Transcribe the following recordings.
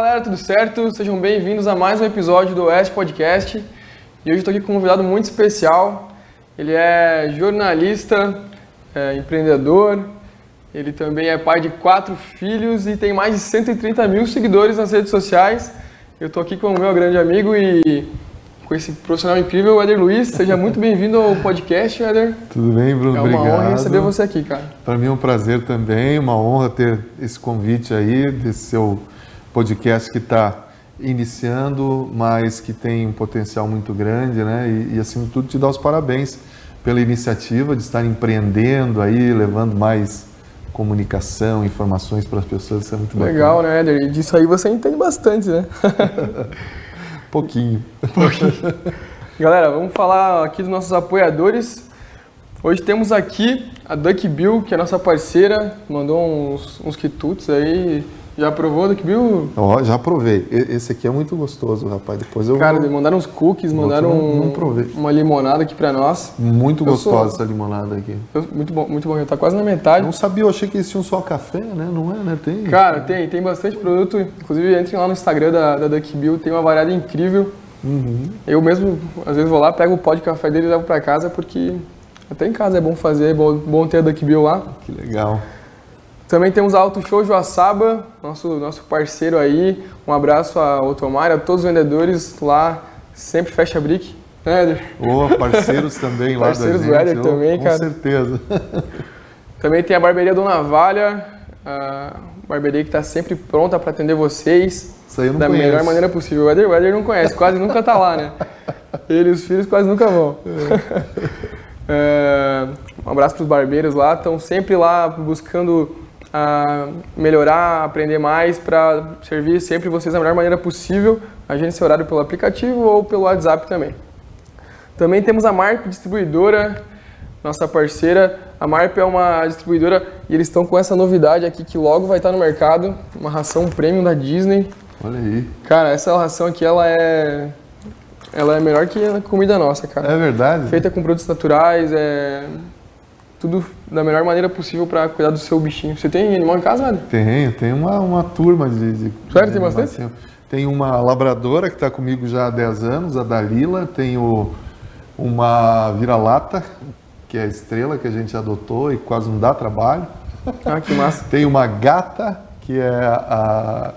galera, tudo certo? Sejam bem-vindos a mais um episódio do Oeste Podcast. E hoje estou aqui com um convidado muito especial. Ele é jornalista, é empreendedor, ele também é pai de quatro filhos e tem mais de 130 mil seguidores nas redes sociais. Eu estou aqui com o meu grande amigo e com esse profissional incrível, Éder Luiz. Seja muito bem-vindo ao podcast, Éder. Tudo bem, Bruno? É uma Obrigado. honra receber você aqui, cara. Para mim é um prazer também, uma honra ter esse convite aí, desse seu podcast que está iniciando, mas que tem um potencial muito grande, né? E, e, acima de tudo, te dar os parabéns pela iniciativa de estar empreendendo aí, levando mais comunicação, informações para as pessoas, isso é muito bacana. Legal, né, Éder? E disso aí você entende bastante, né? Pouquinho. Galera, vamos falar aqui dos nossos apoiadores. Hoje temos aqui a Duck Bill, que é nossa parceira, mandou uns, uns quitutes aí. Já provou Duck Bill? Ó, já provei. Esse aqui é muito gostoso, rapaz. Depois eu Cara, vou... mandaram uns cookies, mandaram não- não provei. uma limonada aqui pra nós. Muito Eu sou- gostosa essa limonada aqui. Eu- Muito bom, muito bom. Já tá quase na metade. Não sabia, eu achei que eles tinham só café, né? Não é, né? Tem. Cara, tem, tem bastante produto. Inclusive, entrem lá no Instagram da, da Duck Bill, tem uma variedade incrível. Uhum. Eu mesmo, às vezes, vou lá, pego o pó de café dele e levo pra casa, porque até em casa é bom fazer, é bom, bom ter a Duck Bill lá. Que legal. Também temos a Auto Show Joaçaba, nosso, nosso parceiro aí. Um abraço a Otomar, a todos os vendedores lá, sempre fecha brick. Né, Éder? Ô, parceiros também lá Parceiros da do gente. Éder ô, também, com cara. certeza. Também tem a Barbearia Dona Valha, a barbearia que está sempre pronta para atender vocês Isso aí eu não da conheço. melhor maneira possível. O Éder, o Éder não conhece, quase nunca tá lá, né? Ele e os filhos quase nunca vão. É, um abraço para os barbeiros lá, estão sempre lá buscando ah, melhorar, aprender mais para servir sempre vocês da melhor maneira possível. Agende seu horário pelo aplicativo ou pelo WhatsApp também. Também temos a Marp Distribuidora, nossa parceira. A Marp é uma distribuidora e eles estão com essa novidade aqui que logo vai estar no mercado, uma ração premium da Disney. Olha aí. Cara, essa ração aqui ela é ela é melhor que a comida nossa, cara. É verdade? Feita com produtos naturais, é tudo da melhor maneira possível para cuidar do seu bichinho. Você tem animal em casa, Adri? Tem, tem uma, uma turma de. de Sério, tem bastante? Tem uma labradora que está comigo já há 10 anos, a Dalila. Tenho uma vira-lata, que é a estrela que a gente adotou e quase não dá trabalho. Ah, que massa. Tem uma gata, que é a,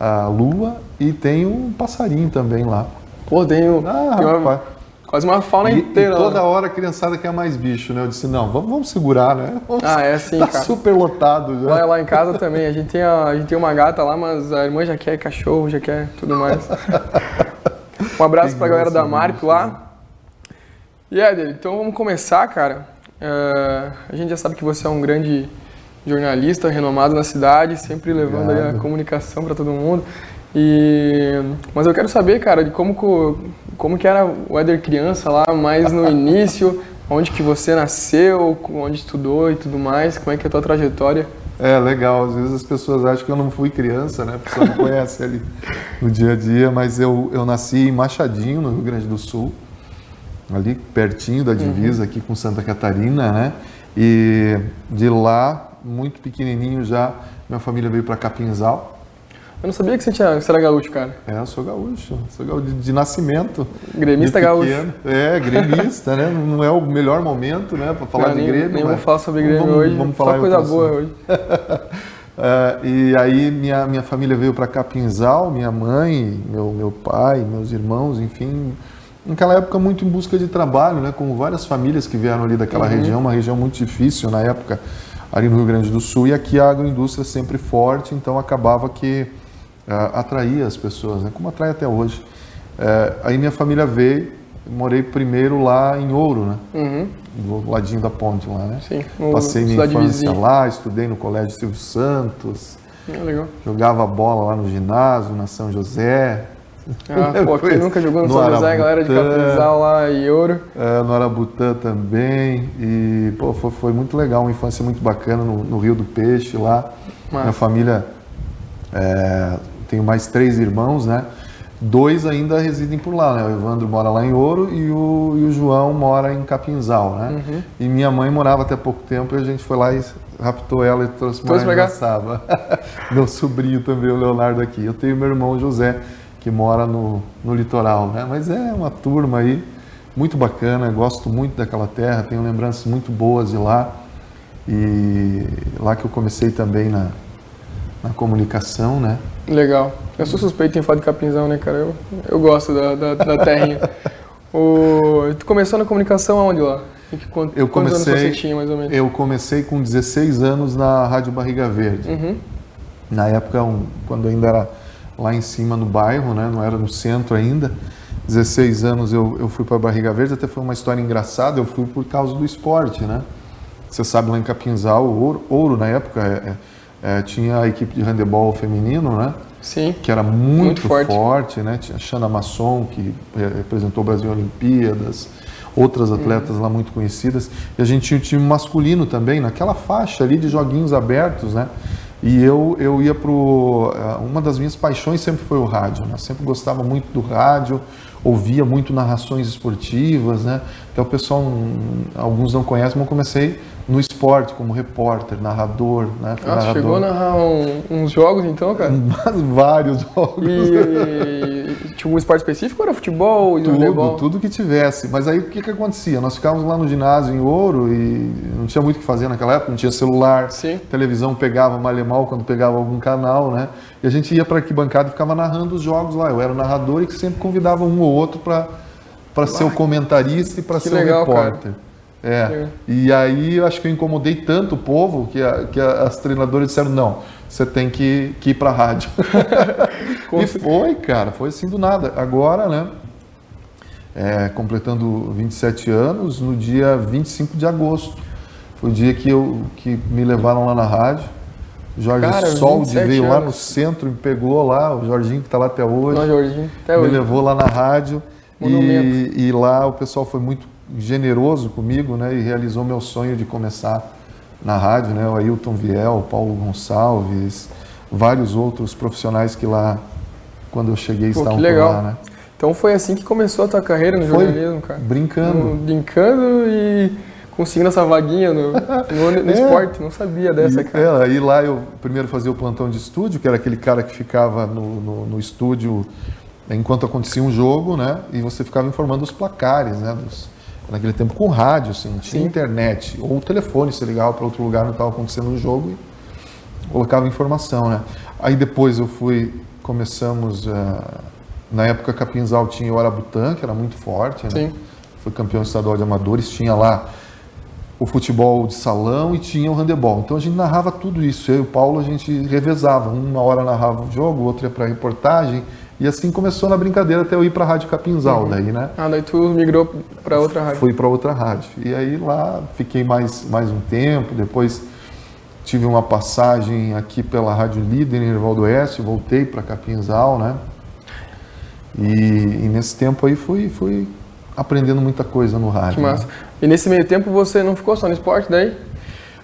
a lua. E tem um passarinho também lá. Pô, tem, o- Ah, tem uma-. Quase uma fauna E, e inteira. lá. toda hora a criançada quer mais bicho, né? Eu disse, não, vamos, vamos segurar, né? Vamos- Ah, é assim, tá cara. super lotado já. Lá, lá em casa também, a gente, tem a, a gente tem uma gata lá, mas a irmã já quer cachorro, já quer tudo mais. um abraço Tem pra galera da Marp bicho, lá. E Éder, então vamos começar, cara. É, a gente já sabe que você é um grande jornalista, renomado na cidade, sempre levando a comunicação pra todo mundo. E, mas eu quero saber, cara, de como, co- como que era o Éder criança lá, mais no início, onde que você nasceu, onde estudou e tudo mais, como é que é a tua trajetória. É, legal. Às vezes as pessoas acham que eu não fui criança, né? Pessoa não conhece ali no dia a dia, mas eu, eu nasci em Machadinho, no Rio Grande do Sul, ali pertinho da divisa aqui com Santa Catarina, né? E de lá, muito pequenininho já, minha família veio para Capinzal. Eu não sabia que você, tinha, que você era gaúcho, cara. É, eu sou gaúcho, sou gaúcho de, de nascimento. Gremista De gaúcho. É, gremista, né? Não é o melhor momento, né, para falar Não, de nem, Grêmio. Nem mas vou falar sobre Grêmio vamos, hoje. Vamos só falar em coisa boa assunto. hoje. É, e aí minha, minha família veio para Capinzal, minha mãe, meu, meu pai, meus irmãos, enfim, naquela época muito em busca de trabalho, né, como várias famílias que vieram ali daquela região, uma região muito difícil na época, ali no Rio Grande do Sul, e aqui a agroindústria sempre forte, então acabava que ah, atraía as pessoas, né, como atrai até hoje. É, aí minha família veio, morei primeiro lá em Ouro, né, Uhum, do ladinho da ponte lá, né. sim. Passei minha infância vizinha. lá, estudei no Colégio Silvio Santos, Ah, legal. jogava bola lá no ginásio, na São José, Ah, pô, quem nunca jogou no, no São José, galera de Arabutã. Capinzal lá e Ouro. é, no Arabutã também. E pô, foi, foi muito legal, uma infância muito bacana no, no Rio do Peixe lá. Massa. Minha família, é, tenho mais três irmãos, né? dois ainda residem por lá, né? O Evandro mora lá em Ouro e o, e o João mora em Capinzal, né? Uhum. E minha mãe morava até pouco tempo e a gente foi lá e raptou ela e trouxe cá? Gaçaba. Meu sobrinho também, o Leonardo aqui. Eu tenho meu irmão José, que mora no, no litoral, né? Mas é uma turma aí muito bacana, gosto muito daquela terra, tenho lembranças muito boas de lá. E lá que eu comecei também na, na comunicação, né? Legal. Eu sou suspeito em falar de capinzão, né, cara? Eu, eu gosto da, da, da terrinha. o, tu começou na comunicação aonde lá? Que, Eu quantos anos comecei- você tinha, mais ou menos? Eu comecei com 16 anos na Rádio Barriga Verde. Uhum. Na época, um- quando ainda era lá em cima no bairro, né? não era no centro ainda. 16 anos eu, eu fui para Barriga Verde, até foi uma história engraçada, eu fui por causa do esporte, né? Você sabe, lá em Capinzal, Ouro, Ouro na época, é- é, tinha a equipe de handebol feminino, né? Sim. que era muito, Muito forte. forte. né? Tinha a Xana Masson, que eh, representou o Brasil em Olimpíadas, outras atletas lá muito conhecidas. E a gente tinha o time masculino também, naquela faixa ali de joguinhos abertos, né? E eu, eu ia pro... eh, Uma das minhas paixões sempre foi o rádio, né? Sempre gostava muito do rádio, ouvia muito narrações esportivas, né? Até o pessoal, hum, alguns não conhecem, mas eu comecei no esporte, como repórter, narrador, né? Fui Ah, narrador. chegou a narrar um- uns jogos então, cara? Vários jogos. E, tinha um esporte específico era futebol e Tudo, handebol? tudo que tivesse. Mas aí o que, que acontecia? Nós ficávamos lá no ginásio em Ouro e não tinha muito o que fazer naquela época, não tinha celular, Sim. televisão pegava mal e mal quando pegava algum canal, né? E a gente ia para arquibancada e ficava narrando os jogos lá. Eu era o narrador e que sempre convidava um ou outro para ser o comentarista e para ser legal, o repórter. É. E aí eu acho que eu incomodei tanto o povo que, a- que a- as treinadoras disseram: não, você tem que, que ir para a rádio. E foi, cara, foi assim do nada. Agora, né? é, completando 27 anos, no dia 25 de agosto. Foi o dia que, eu, que me levaram lá na rádio. Jorge Cara, Soldi 27 veio lá no anos. centro, me pegou lá, o Jorginho que está lá até hoje Não, Jorginho. Até me hoje. levou lá na rádio e, e lá o pessoal foi muito generoso comigo, né? E realizou meu sonho de começar na rádio, né? O Ailton Viel, o Paulo Gonçalves, vários outros profissionais que lá, quando eu cheguei, Pô, estavam legal. lá, né? Então foi assim que começou a tua carreira no Foi. jornalismo, cara. Brincando. No- Brincando e conseguindo essa vaguinha no, no, no É. esporte. Não sabia dessa, E, cara. é, aí lá eu primeiro fazia o plantão de estúdio, que era aquele cara que ficava no, no, no estúdio enquanto acontecia um jogo, né? E você ficava informando os placares, né? Dos, naquele tempo com rádio, assim, não tinha Sim. internet. Ou telefone, você ligava para outro lugar, não estava acontecendo um jogo e colocava informação, né? Aí depois eu fui, começamos, ah, na época Capinzal tinha o Arabutan, que era muito forte, né? Sim. Foi campeão estadual de amadores, tinha lá o futebol de salão e tinha o handebol. Então a gente narrava tudo isso. Eu e o Paulo a gente revezava. Uma hora narrava o jogo, outra ia para reportagem. E assim começou na brincadeira até eu ir para a Rádio Capinzal, daí, né? Ah, daí tu migrou pra outra rádio. Fui para outra rádio. E aí lá fiquei mais, mais um tempo. Depois tive uma passagem aqui pela Rádio Líder em Ervaldo Oeste. Voltei para Capinzal, né? E, e nesse tempo aí fui, fui aprendendo muita coisa no rádio. Que né? massa. E nesse meio tempo você não ficou só no esporte daí?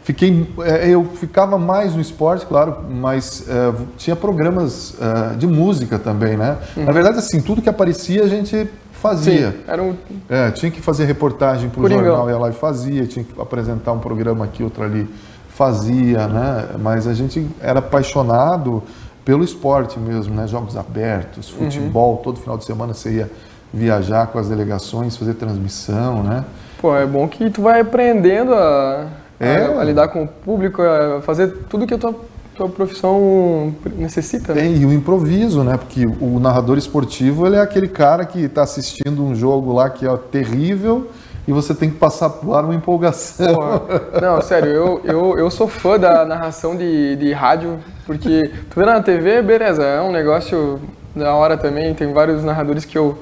Fiquei, é, eu ficava mais no esporte, claro, mas é, tinha programas é, de música também, né? Na verdade, assim, tudo que aparecia a gente fazia. Sim. Era um... É, tinha que fazer reportagem para o jornal, ia lá e fazia, tinha que apresentar um programa aqui, outro ali, fazia, né? Mas a gente era apaixonado pelo esporte mesmo, né? Jogos abertos, Uhum. futebol, todo final de semana você ia viajar com as delegações, fazer transmissão, né? Pô, é bom que tu vai aprendendo a- É. a lidar com o público, a fazer tudo que a tua, tua profissão necessita, né? Tem, e o improviso, né? Porque o narrador esportivo ele é aquele cara que está assistindo um jogo lá que é terrível e você tem que passar por ar uma empolgação. Porra. Não, sério, eu, eu, eu sou fã da narração de, de rádio, porque tu vê na TV, beleza, é um negócio da hora também, tem vários narradores que eu,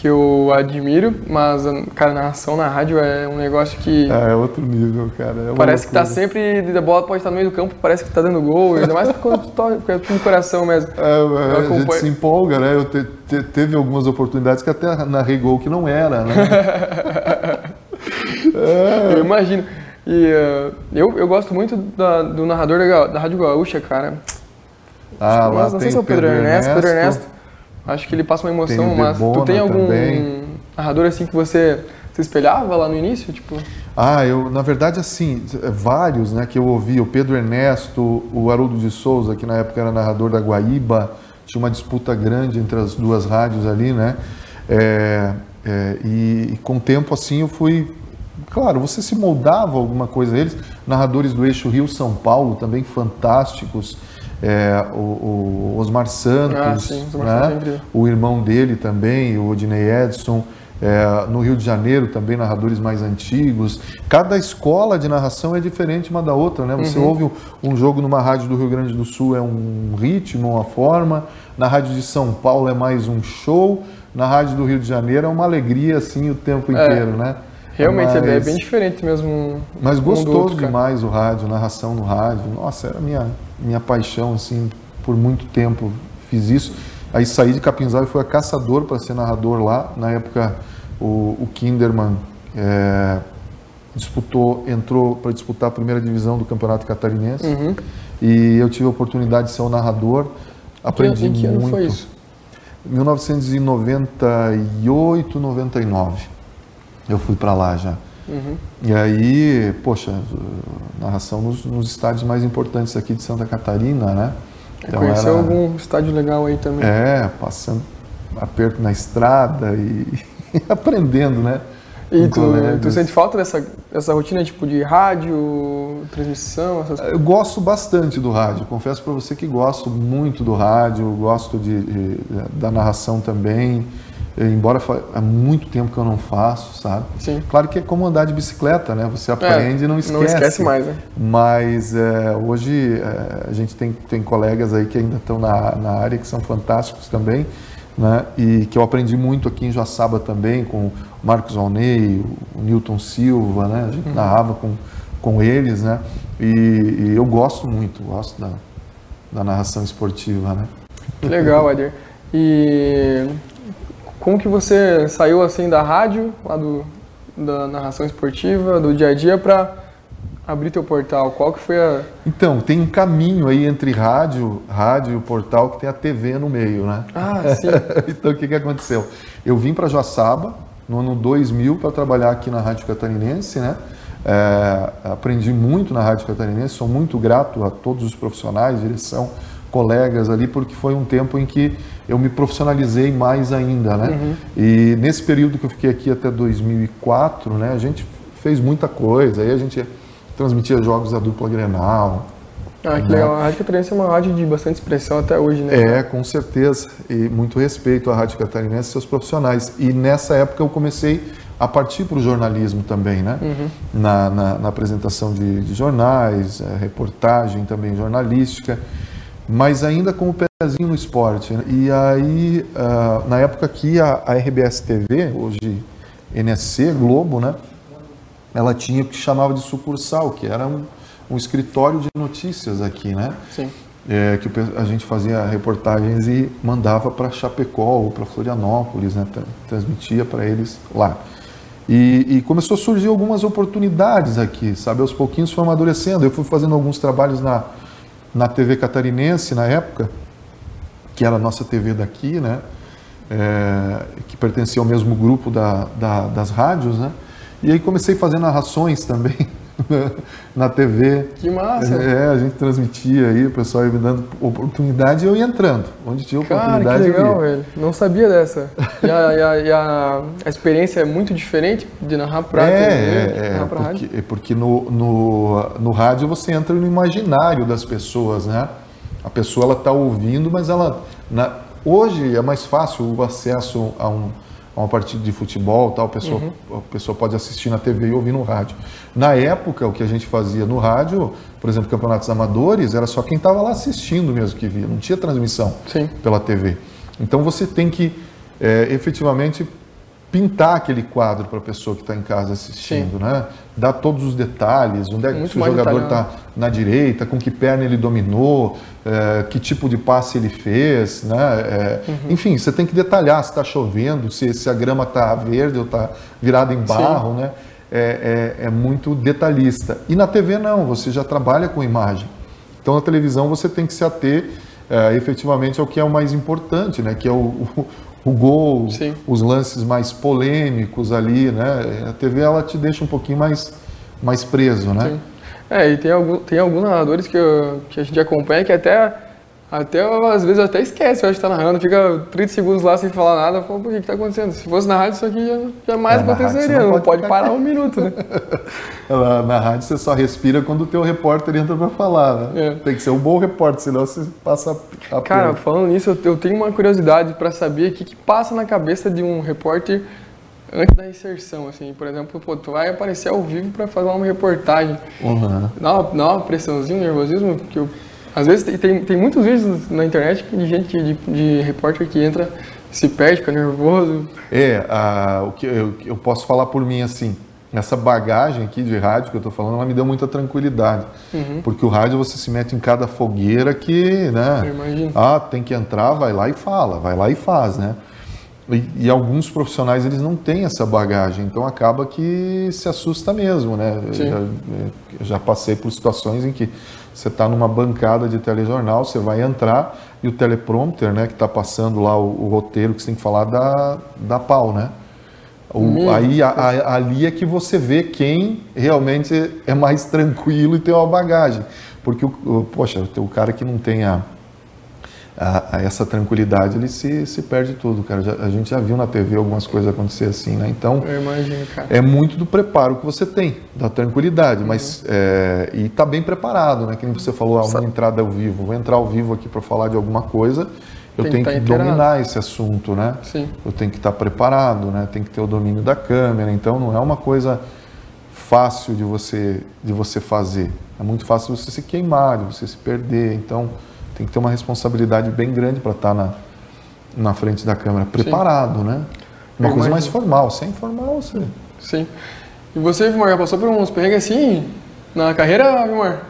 que eu admiro, mas, cara, narração na rádio é um negócio que É, é outro nível, cara. é parece que tá loucura. sempre, a bola pode estar no meio do campo, parece que tá dando gol, ainda mais quando tu toca, porque é tudo no coração mesmo. É, é, a gente acompanho. se empolga, né? Eu te- te- teve algumas oportunidades que até narrei gol que não era, né? Eu imagino. E eh, eu, eu gosto muito da- do narrador da, da Rádio Gaúcha, cara. Ah, lá Mas não sei tem se é o Pedro, Ernesto, Pedro Ernesto. Acho que ele passa uma emoção, Tem mas tu tem algum também. narrador assim que você se espelhava lá no início? Tipo, Ah, eu, na verdade, assim, vários, né, que eu ouvi, o Pedro Ernesto, o Haroldo de Souza, que na época era narrador da Guaíba, tinha uma disputa grande entre as duas rádios ali, né, é, é, e, e com o tempo, assim, eu fui, claro, você se moldava alguma coisa a eles, narradores do eixo Rio-São Paulo, também fantásticos, é, o, o Osmar Santos, Ah, sim, Osmar né, Santos é incrível. o irmão dele também, o Odinei Edson, é, no Rio de Janeiro também narradores mais antigos. Cada escola de narração é diferente uma da outra, né? Você ouve um, jogo numa rádio do Rio Grande do Sul é um ritmo, uma forma. Na rádio de São Paulo é mais um show. Na rádio do Rio de Janeiro é uma alegria assim o tempo É. inteiro, né? realmente é bem- é Mas- bem diferente mesmo. mas um gostoso outro, demais o rádio, narração no rádio. Nossa, era minha minha paixão assim, por muito tempo fiz isso. Aí saí de Capinzal e fui a caçador para ser narrador lá. Na época o, o Kinderman é, disputou, entrou para disputar a primeira divisão do Campeonato Catarinense Uhum. e eu tive a oportunidade de ser o narrador. Aprendi em que ano muito. foi isso? 1998, 99. Eu fui para lá já. Uhum. E aí, poxa, narração nos, nos estádios mais importantes aqui de Santa Catarina, né? Conheceu algum estádio legal aí também? É, passando aperto na estrada e aprendendo, né? E tu, tu sente falta dessa, dessa rotina tipo de rádio, transmissão, essas? Eu gosto bastante do rádio, confesso para você que gosto muito do rádio, gosto de, de- da narração também, embora fa- há muito tempo que eu não faço, sabe? Sim. Claro que é como andar de bicicleta, né? Você aprende e não esquece. Não esquece mais, né? Mas é, hoje é, a gente tem, tem colegas aí que ainda estão na, na área que são fantásticos também, né? E que eu aprendi muito aqui em Joaçaba também com o Marcos Alnei, o Newton Silva, né? A gente narrava com, com eles, né? E, e eu gosto muito, gosto da, da narração esportiva, né? Que legal, Eder. E como que você saiu assim da rádio, lá do, da narração esportiva, do dia a dia, para abrir teu portal? Qual que foi a... Então, tem um caminho aí entre rádio, rádio e o portal que tem a TV no meio, né? Ah, sim. então, o que, que aconteceu? Eu vim para Joaçaba no ano 2000 para trabalhar aqui na Rádio Catarinense, né? É, aprendi muito na Rádio Catarinense, sou muito grato a todos os profissionais, direção, colegas ali, porque foi um tempo em que eu me profissionalizei mais ainda, né? E nesse período que eu fiquei aqui até 2004, né? A gente fez muita coisa, aí a gente transmitia jogos da dupla Grenal, Ah, que legal. A Rádio Catarinense é uma rádio de bastante expressão até hoje, né? é, com certeza. E muito respeito à Rádio Catarinense e seus profissionais. E nessa época eu comecei a partir para o jornalismo também, né? Na, na- na apresentação de, de jornais, eh, reportagem também jornalística, mas ainda com o pezinho no esporte. né? E aí, ah, na época aqui, a, a RBS TV, hoje NSC, Globo, né? Ela tinha o que chamava de sucursal, que era um, um escritório de notícias aqui, né? Sim. é, que a gente fazia reportagens e mandava para Chapecó ou para Florianópolis, né, tra- transmitia para eles lá. E, e começou a surgir algumas oportunidades aqui, sabe? Aos pouquinhos foi amadurecendo. Eu fui fazendo alguns trabalhos na, na TV catarinense na época, que era a nossa TV daqui, né? É, que pertencia ao mesmo grupo da, da- das rádios, né? E aí comecei fazer narrações também na TV. Que massa. É, a gente transmitia aí, o pessoal ia me dando oportunidade e eu ia entrando. Onde tinha Cara, que oportunidade legal, velho. Não sabia dessa. E a, e a- e a- a experiência é muito diferente de narrar pra TV, É, de é, é, pra rádio. porque, é porque no, no, no rádio você entra no imaginário das pessoas, né? A pessoa ela está ouvindo, mas ela na- hoje é mais fácil o acesso a um a uma partida de futebol, tal, a pessoa, Uhum. a pessoa pode assistir na TV e ouvir no rádio. Na época, o que a gente fazia no rádio, por exemplo, campeonatos amadores, era só quem estava lá assistindo mesmo que via, não tinha transmissão Sim. pela TV. Então você tem que é, efetivamente pintar aquele quadro para a pessoa que está em casa assistindo, né? Dar todos os detalhes, onde é que o jogador está na direita, com que perna ele dominou, é, que tipo de passe ele fez, né? É, Uhum. Enfim, você tem que detalhar se está chovendo, se, se a grama está verde ou está virada em barro, né? É, é- é muito detalhista. E na TV não, você já trabalha com imagem. Então na televisão você tem que se ater é, efetivamente é o que é o mais importante, né? Que é o, o, o gol, Sim. os lances mais polêmicos ali, né? A TV ela te deixa um pouquinho mais, mais preso, né? Sim. É, e tem, algum, tem alguns narradores que, eu- que a gente acompanha que até, até às vezes até esquece, eu acho que tá narrando, fica 30 segundos lá sem falar nada, fala, por que que tá acontecendo? Se fosse na rádio, isso aqui já, jamais É, na aconteceria, você não não, pode parar um minuto, né? Ela- Na rádio você só respira quando o teu repórter entra para falar, né? É. Tem que ser um bom repórter, senão você passa a Cara, falando nisso, eu- eu tenho uma curiosidade pra saber o que, que passa na cabeça de um repórter antes da inserção, assim, por exemplo, pô, tu vai aparecer ao vivo pra fazer uma reportagem, Uhum. dá uma, dá uma pressãozinha, um nervosismo, que eu, às vezes tem, tem, muitos vídeos na internet de gente, de, de repórter que entra, se perde, fica nervoso, É, a- o que eu, eu posso falar por mim assim, essa bagagem aqui de rádio que eu tô falando, ela me deu muita tranquilidade. Porque o rádio você se mete em cada fogueira que, né? Ah, tem que entrar, vai lá e fala, vai lá e faz, né? E, e alguns profissionais eles não têm essa bagagem, então acaba que se assusta mesmo, né? Eu já, eu já passei por situações em que você está numa bancada de telejornal, você vai entrar e o teleprompter, né, que está passando lá o, o roteiro que você tem que falar da, da pau, né? O- Meu aí a- a- ali é que você vê quem realmente é mais tranquilo e tem uma bagagem. Porque, o, o- poxa, o cara que não tem a, a- a essa tranquilidade, ele se, se perde tudo, cara. Já- a gente já viu na TV algumas coisas acontecer assim, né? Então, eu imagino, cara. é muito do preparo que você tem, da tranquilidade, mas é, e tá bem preparado, né? Que nem você falou, ah, uma entrada ao vivo, vou entrar ao vivo aqui para falar de alguma coisa, eu Tem que tenho tá que inteirado. dominar esse assunto, né? Sim. Eu tenho que estar preparado, né? Tem que ter o domínio da câmera, então não é uma coisa fácil de você de você fazer. É muito fácil você se queimar, de você se perder, então tem que ter uma responsabilidade bem grande para estar na, na frente da câmera, preparado, né? Uma Eu coisa mais imagino. formal, sem formal você Sim. E você, Vilmar, já passou por uns perrengues assim na carreira, Vilmar?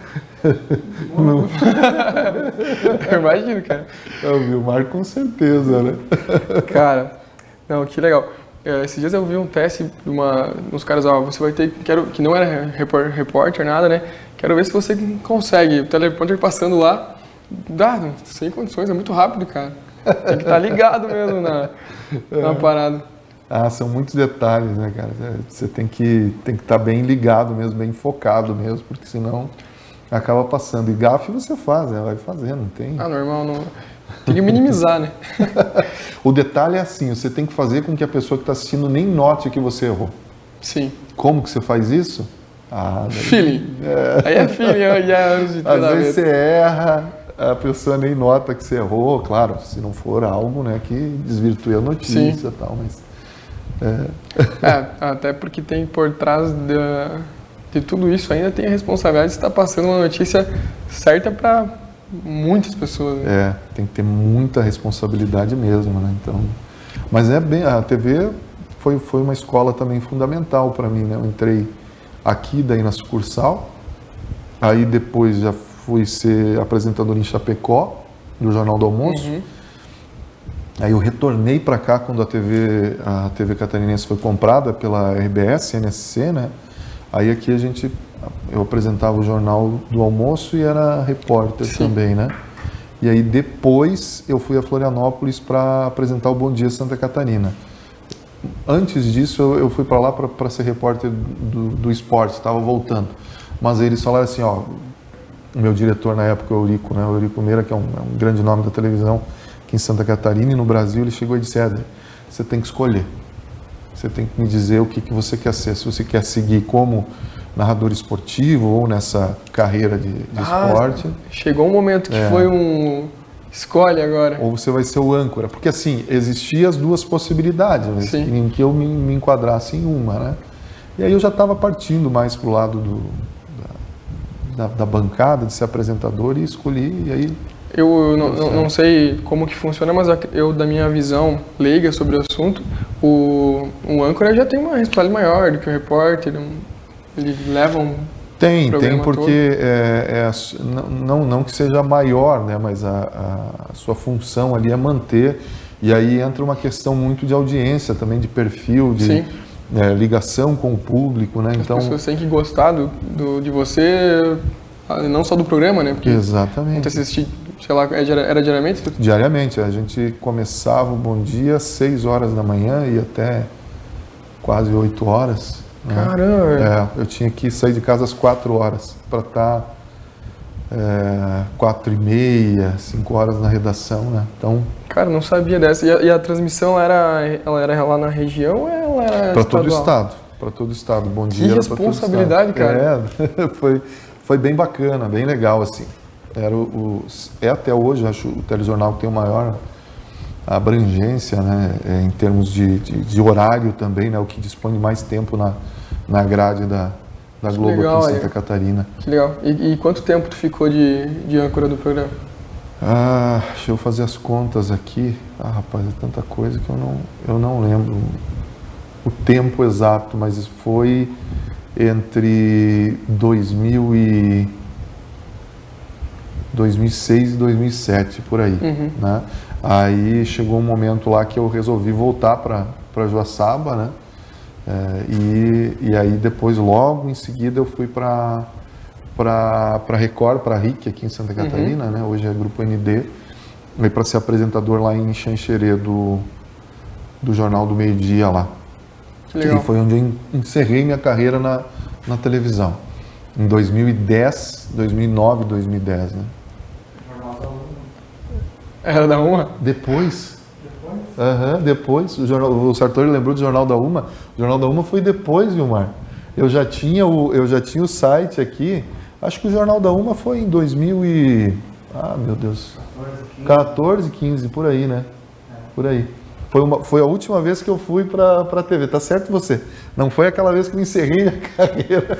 eu imagino, cara. Eu vi o com certeza, né? Cara, não, que legal. É, esses dias eu vi um teste de uma, nos caras, ó, você vai ter, quero, que não era repórter, nada, né? Quero ver se você consegue. O teleprompter passando lá, dá, sem condições, é muito rápido, cara. Tem que estar ligado mesmo na, na parada. Ah, são muitos detalhes, né, cara? É, Você tem que tem que estar bem ligado mesmo, bem focado mesmo, porque senão acaba passando. E gafe você faz, né? Vai fazendo, não tem. Ah, normal, não. Tem que minimizar, né? O detalhe é assim, você tem que fazer com que a pessoa que está assistindo nem note que você errou. Sim. Como que você faz isso? Ah, daí- Feeling. Aí é feeling, e é anos de às vezes você erra, a pessoa nem nota que você errou, claro, se não for algo né, que desvirtue a notícia e tal, mas É, até porque tem por trás da- de tudo isso ainda tem a responsabilidade de estar passando uma notícia certa para muitas pessoas. né? É, tem que ter muita responsabilidade mesmo, né? Então, mas é bem, a TV foi, foi uma escola também fundamental para mim, né? Eu entrei aqui daí na sucursal, aí depois já fui ser apresentador em Chapecó, do Jornal do Almoço. Uhum. Aí eu retornei para cá quando a TV, a TV catarinense foi comprada pela RBS, NSC, né? Aí aqui a gente, eu apresentava o jornal do almoço e era repórter Sim. também, né? E aí depois eu fui a Florianópolis para apresentar o Bom Dia Santa Catarina. Antes disso eu, eu fui para lá para ser repórter do, do esporte, estava voltando. Mas aí eles falaram assim, ó, o meu diretor na época, o Eurico, né? O Eurico Meira, que é um, é um grande nome da televisão aqui em Santa Catarina e no Brasil, ele chegou e disse, Éder, você tem que escolher. Você tem que me dizer o que, que você quer ser. Se você quer seguir como narrador esportivo ou nessa carreira de, de Ah, esporte, Chegou um momento que É. foi um. Escolhe agora. ou você vai ser o âncora. Porque assim, existiam as duas possibilidades, mas Sim. em que eu me, me enquadrasse em uma, né? E aí eu já estava partindo mais pro lado do, da, da- da bancada, de ser apresentador, e escolhi, e aí Eu, eu não, não- não sei como que funciona, mas eu, da minha visão leiga sobre o assunto, o, um âncora já tem uma responsabilidade maior do que o repórter. um- Ele leva um. Tem, tem, porque é, é não, não que seja maior, né, mas a, a sua função ali é manter, e aí entra uma questão muito de audiência também, de perfil, de Sim. É, ligação com o público, né, As então... pessoas têm que gostar do, do- de você, ah, não só do programa, né? Porque Exatamente. Muitas assistir sei lá, é era diariamente? Diariamente. A gente começava o Bom Dia às 6 horas da manhã e até quase 8 horas. Né? Caramba! É, eu tinha que sair de casa às 4 horas para estar tá, é, 4 e meia, 5 horas na redação, né? Então... Cara, não sabia dessa. E a, e a transmissão era, ela era lá na região ou ela era Para todo o estado. Para todo o estado. Bom dia. Que responsabilidade, cara. É, foi, foi bem bacana, bem legal, assim. Era o, o, é até hoje, acho, o telejornal que tem o maior abrangência, né, é, em termos de, de, de, horário também, né, o que dispõe mais tempo na, na grade da, da Globo legal, aqui em Santa aí. Catarina. Que legal. E, e, quanto tempo tu ficou de, de âncora do programa? Ah, deixa eu fazer as contas aqui. Ah, rapaz, é tanta coisa que eu não, eu não lembro o tempo exato, mas foi entre 2000 e 2006 e 2007, por aí. Uhum. Né? Aí chegou um momento lá que eu resolvi voltar para Joaçaba, né? É, e, e aí depois, logo em seguida, eu fui para para Record, para RIC aqui em Santa. Catarina, uhum. né? Hoje é Grupo ND. Aí para ser apresentador lá em Xanxerê do, do Jornal do Meio Dia lá. Que legal. E foi onde eu encerrei minha carreira na, na televisão. Em 2010, 2009, 2010, né? Era da Uma? Depois. Uhum, depois. O, jornal, o Sartori lembrou do Jornal da Uma. O Jornal da Uma foi depois, Vilmar. Eu já tinha o, eu já tinha o site aqui. Acho que o Jornal da Uma foi em 2000 e... Ah, meu Deus. 14, 15, 14, 15 por aí, né? Por aí. Foi, uma, foi a última vez que eu fui para a TV. Tá certo você? Não foi aquela vez que eu encerrei a carreira.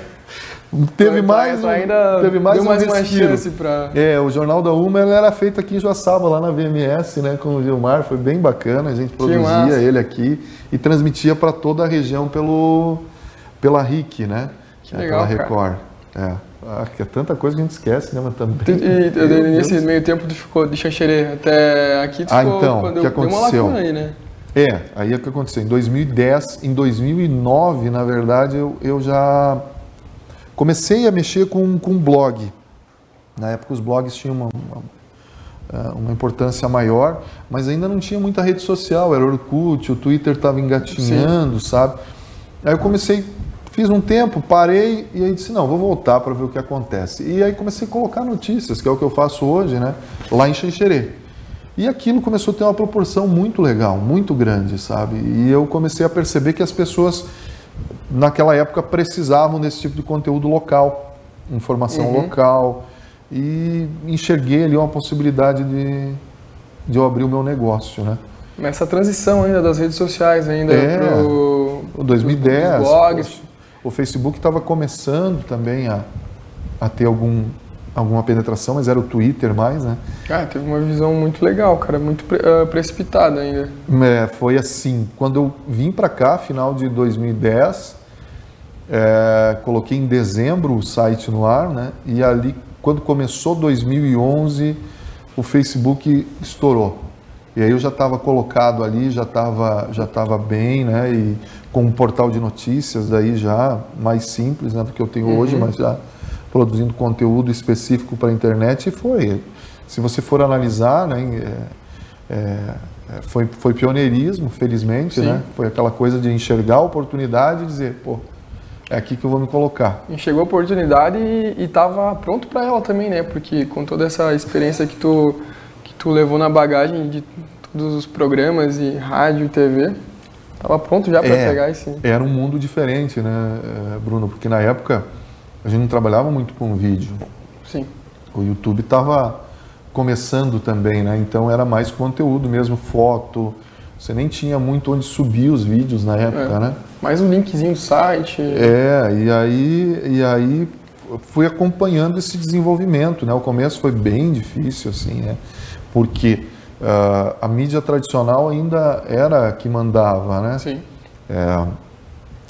Teve mais, um, ainda teve mais, mais uma chance para. É, o Jornal da Uma era feito aqui em Joaçaba, lá na VMS, né, com o Gilmar, foi bem bacana, a gente produzia ele aqui e transmitia para toda a região pelo pela RIC, né? Que é, legal, pela Record. Cara. É. Ah, é tanta coisa que a gente esquece, né? Mas também. E, nesse meio tempo tu ficou de Xanxerê até aqui, tu ah, ficou então, quando que eu, aconteceu? aí, né? É, aí é o que aconteceu. Em 2010, em 2009, na verdade, eu, eu já comecei a mexer com, com blog. Na época os blogs tinham uma, uma, é, uma, importância maior, mas ainda não tinha muita rede social, era Orkut, o Twitter estava engatinhando, Sim. sabe? Aí eu comecei, fiz um tempo, parei e aí disse, não, vou voltar para ver o que acontece. E aí comecei a colocar notícias, que é o que eu faço hoje, né? Lá em Xanxerê. E aquilo começou a ter uma proporção muito legal, muito grande, sabe? E eu comecei a perceber que as pessoas naquela época precisavam desse tipo de conteúdo local, informação uhum. local, e enxerguei ali uma possibilidade de, de eu abrir o meu negócio, né? Essa transição ainda das redes sociais ainda é, pro, 2010, blogs. O, o Facebook estava começando também a, a ter algum alguma penetração, mas era o Twitter mais, né? Ah, teve uma visão muito legal, cara, muito uh, precipitada ainda. É, foi assim, quando eu vim para cá, final de 2010, é, coloquei em dezembro o site no ar, né? E ali, quando começou 2011, o Facebook estourou. E aí eu já estava colocado ali, já estava já tava bem, né? E com um portal de notícias daí já mais simples, né? Do que eu tenho uhum. hoje, mas já produzindo conteúdo específico para a internet e foi. Se você for analisar, né, é, é, foi, foi pioneirismo, felizmente, né? Foi aquela coisa de enxergar a oportunidade e dizer, pô, é aqui que eu vou me colocar. Enxergou a oportunidade e estava pronto para ela também, né? Porque com toda essa experiência que tu, que tu levou na bagagem de todos os programas e rádio e TV, estava pronto já para é, pegar esse... Era um mundo diferente, né, Bruno? Porque na época a gente não trabalhava muito com vídeo. Sim. O YouTube estava começando também, né? Então era mais conteúdo mesmo, foto. Você nem tinha muito onde subir os vídeos na época, é. né? Mais um linkzinho do site. É, e aí, e aí fui acompanhando esse desenvolvimento, né? O começo foi bem difícil, assim, né? Porque uh, a mídia tradicional ainda era a que mandava, né? Sim. É,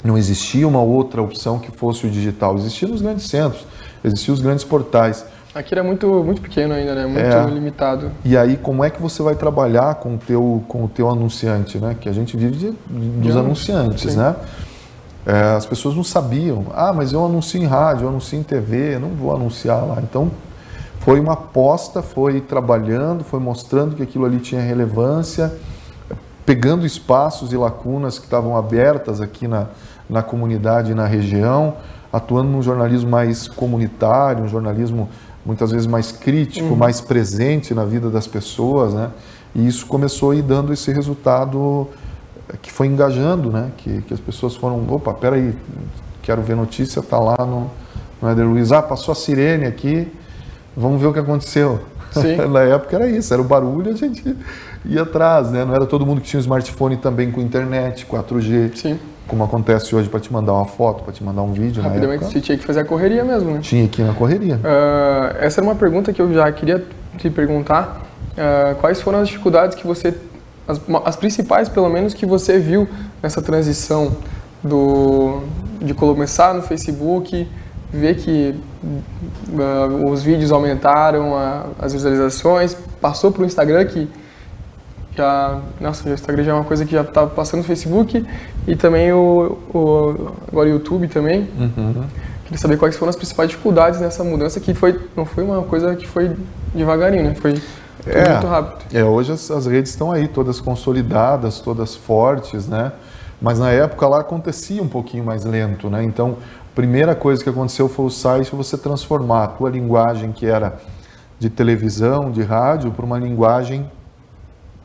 não existia uma outra opção que fosse o digital. Existia nos grandes centros, existiam os grandes portais. Aqui era muito, muito pequeno ainda, né? Muito é. limitado. E aí, como é que você vai trabalhar com o teu, com o teu anunciante, né? Que a gente vive de, dos de anunciantes, sim. né? É, as pessoas não sabiam. Ah, mas eu anuncio em rádio, eu anuncio em TV, não vou anunciar lá. Então, foi uma aposta, foi trabalhando, foi mostrando que aquilo ali tinha relevância, pegando espaços e lacunas que estavam abertas aqui na, na comunidade e na região, atuando num jornalismo mais comunitário, um jornalismo muitas vezes mais crítico, uhum. mais presente na vida das pessoas, né? E isso começou a ir dando esse resultado que foi engajando, né? Que, que as pessoas foram, opa, peraí, quero ver notícia, tá lá no, no Eder Luiz, ah, passou a sirene aqui, vamos ver o que aconteceu. Na época era isso, era o barulho, a gente ia atrás, né? Não era todo mundo que tinha um smartphone também com internet, 4G. Sim. Como acontece hoje para te mandar uma foto, para te mandar um vídeo. Rapidamente você tinha que fazer a correria mesmo, né? Tinha que ir na correria. Uh, essa era uma pergunta que eu já queria te perguntar. Uh, quais foram as dificuldades que você, as, as, principais pelo menos, que você viu nessa transição do, de começar no Facebook, ver que uh, os vídeos aumentaram, as visualizações, passou para o Instagram que já, nossa, o Instagram já é uma coisa que já estava tá passando no Facebook e também o, o agora o YouTube também. Uhum. Queria saber quais foram as principais dificuldades nessa mudança que foi não foi uma coisa que foi devagarinho, né? Foi é, muito rápido. É, hoje as, as redes estão aí todas consolidadas, todas fortes, né? Mas na época lá acontecia um pouquinho mais lento, né? Então, a primeira coisa que aconteceu foi o site você transformar a tua linguagem que era de televisão, de rádio, para uma linguagem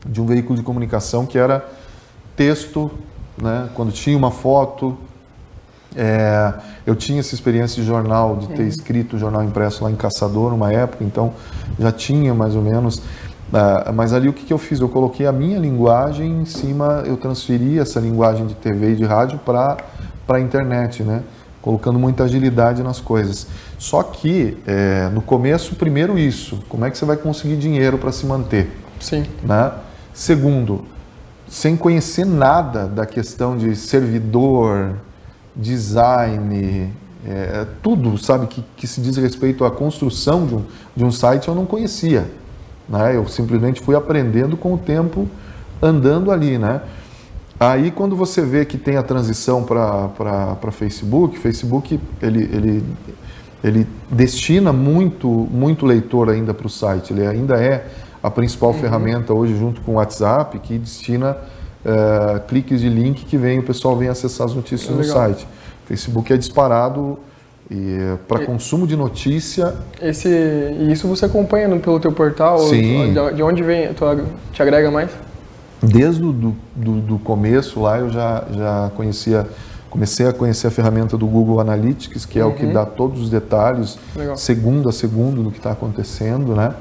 de um veículo de comunicação que era texto, né? quando tinha uma foto. É, eu tinha essa experiência de jornal, de ter escrito jornal impresso lá em Caçador, numa época, então já tinha mais ou menos. Uh, mas ali o que, que eu fiz? Eu coloquei a minha linguagem em cima, eu transferi essa linguagem de TV e de rádio para a internet, né? colocando muita agilidade nas coisas. Só que é, no começo, primeiro isso, como é que você vai conseguir dinheiro para se manter? Sim. Né? Segundo, sem conhecer nada da questão de servidor, design, é, tudo, sabe, que, que se diz respeito à construção de um, de um site, eu não conhecia. Né? Eu simplesmente fui aprendendo com o tempo andando ali, né? Aí quando você vê que tem a transição para Facebook, Facebook ele, ele, ele destina muito, muito leitor ainda para o site, ele ainda é a principal uhum. ferramenta hoje junto com o WhatsApp que destina uh, cliques de link que vem, o pessoal vem acessar as notícias é no site. Facebook é disparado e para consumo de notícia. Esse e isso você acompanha pelo teu portal? Sim. De onde vem? Tu, te agrega mais? Desde o do, do, do começo lá eu já já conhecia comecei a conhecer a ferramenta do Google Analytics, que é uhum. o que uhum. dá todos os detalhes, Legal. segundo a segundo, do que está acontecendo, né?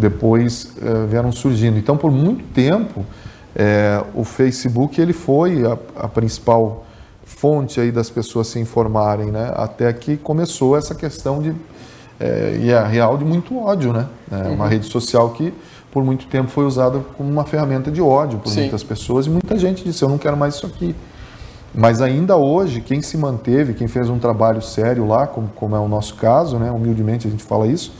Depois eh, vieram surgindo. Então, por muito tempo, eh, o Facebook ele foi a, a, principal fonte aí das pessoas se informarem, né? Até que começou essa questão de eh, e é real de muito ódio, né? É uma uhum. rede social que por muito tempo foi usada como uma ferramenta de ódio por Sim. muitas pessoas e muita gente disse eu não quero mais isso aqui. Mas ainda hoje, quem se manteve, quem fez um trabalho sério lá, como, como é o nosso caso, né? Humildemente a gente fala isso,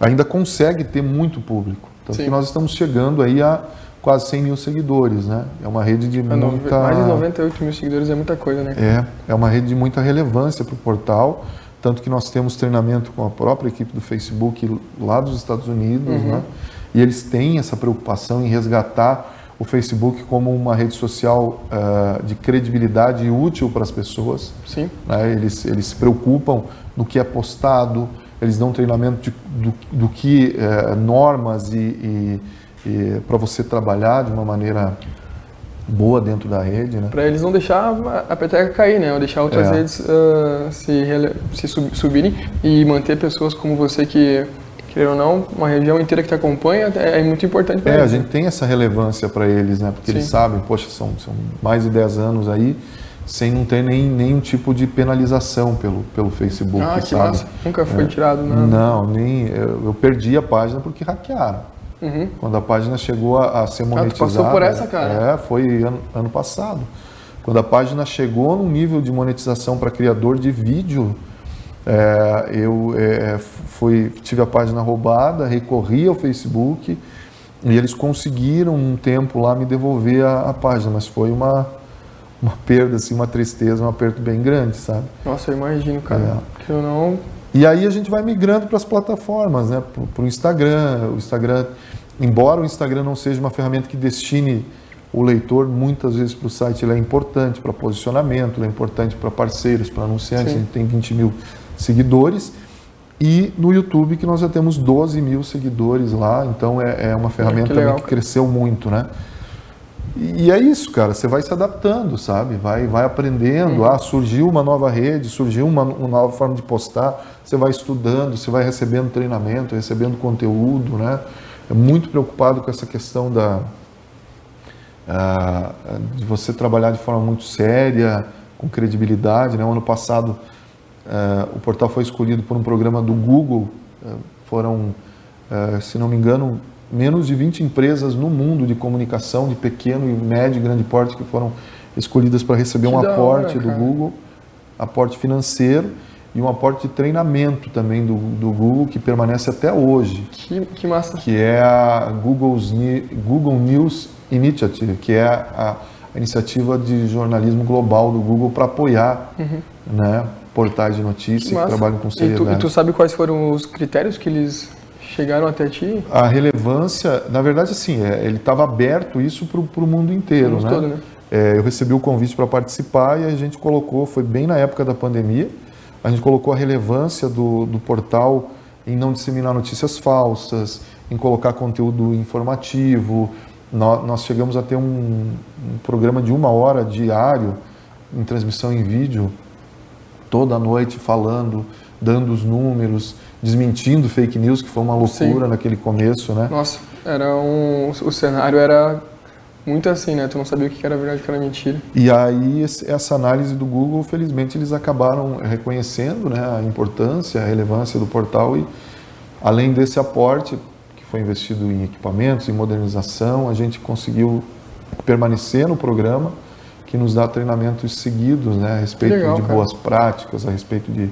ainda consegue ter muito público. Tanto Sim. que nós estamos chegando aí a quase 100 mil seguidores, né? É uma rede de é, muita... Mais de 98 mil seguidores é muita coisa, né? É, é uma rede de muita relevância para o portal, tanto que nós temos treinamento com a própria equipe do Facebook lá dos Estados Unidos, uhum. né? E eles têm essa preocupação em resgatar o Facebook como uma rede social uh, de credibilidade e útil para as pessoas. Sim. Né? Eles, eles se preocupam no que é postado, eles dão treinamento de, do, do que é, normas e, e, e para você trabalhar de uma maneira boa dentro da rede, né? Para eles não deixar a peteca cair, né? Ou deixar outras é. redes uh, se, se subirem e manter pessoas como você que querer ou não, uma região inteira que te acompanha é, é muito importante para é, eles. É, a gente tem essa relevância para eles, né? Porque Sim. eles sabem, poxa, são, são mais de 10 anos aí, sem não ter nem, nenhum tipo de penalização pelo, pelo Facebook, ah, que sabe? Massa. Nunca foi é. tirado nada. Não, nem eu, eu, perdi a página porque hackearam. Uhum. Quando a página chegou a, a ser monetizada. Ah, passou por essa, cara? É, foi ano, ano passado. Quando a página chegou no nível de monetização para criador de vídeo, é, eu é, fui, tive a página roubada, recorri ao Facebook e eles conseguiram um tempo lá me devolver a, a página, mas foi uma uma perda, assim, uma tristeza, um aperto bem grande, sabe? Nossa, eu imagino, cara. É. Que eu não. E aí a gente vai migrando para as plataformas, né? Para o Instagram. O Instagram, embora o Instagram não seja uma ferramenta que destine o leitor muitas vezes para o site, ele é importante para posicionamento, ele é importante para parceiros, para anunciantes. Sim. A gente tem 20 mil seguidores. E no YouTube, que nós já temos 12 mil seguidores lá, então é, é uma ferramenta que, legal, que cresceu muito, né? E é isso, cara. Você vai se adaptando, sabe? Vai, vai aprendendo. Uhum. Ah, surgiu uma nova rede, surgiu uma, uma, nova forma de postar. Você vai estudando, você vai recebendo treinamento, recebendo conteúdo, né? É muito preocupado com essa questão da uh, de você trabalhar de forma muito séria, com credibilidade. Né? O ano passado uh, o portal foi escolhido por um programa do Google. Uh, foram, se não me engano, menos de 20 empresas no mundo de comunicação, de pequeno e médio e grande porte, que foram escolhidas para receber que um aporte hora, do Google, aporte financeiro e um aporte de treinamento também do, do Google, que permanece até hoje. Que, que massa. Que é a Google's, Google News Initiative, que é a, a iniciativa de jornalismo global do Google para apoiar uhum. né, portais de notícia que, que trabalham com seriedade. E tu, e tu sabe quais foram os critérios que eles chegaram até ti? A relevância, na verdade, assim, é, ele estava aberto isso para o mundo inteiro, mundo né? Todo, né? É, eu recebi o convite para participar e a gente colocou, foi bem na época da pandemia, a gente colocou a relevância do, do portal em não disseminar notícias falsas, em colocar conteúdo informativo. Nós, nós chegamos a ter um, um programa de uma hora diário em transmissão em vídeo, toda noite falando, dando os números, desmentindo fake news, que foi uma loucura Sim. naquele começo, né? Nossa, era um, o cenário era muito assim, né? Tu não sabia o que era verdade o que era mentira. E aí essa análise do Google, felizmente eles acabaram reconhecendo, né, a importância, a relevância do portal e além desse aporte que foi investido em equipamentos, em modernização, a gente conseguiu permanecer no programa que nos dá treinamentos seguidos, né, a respeito legal, de cara. boas práticas, a respeito de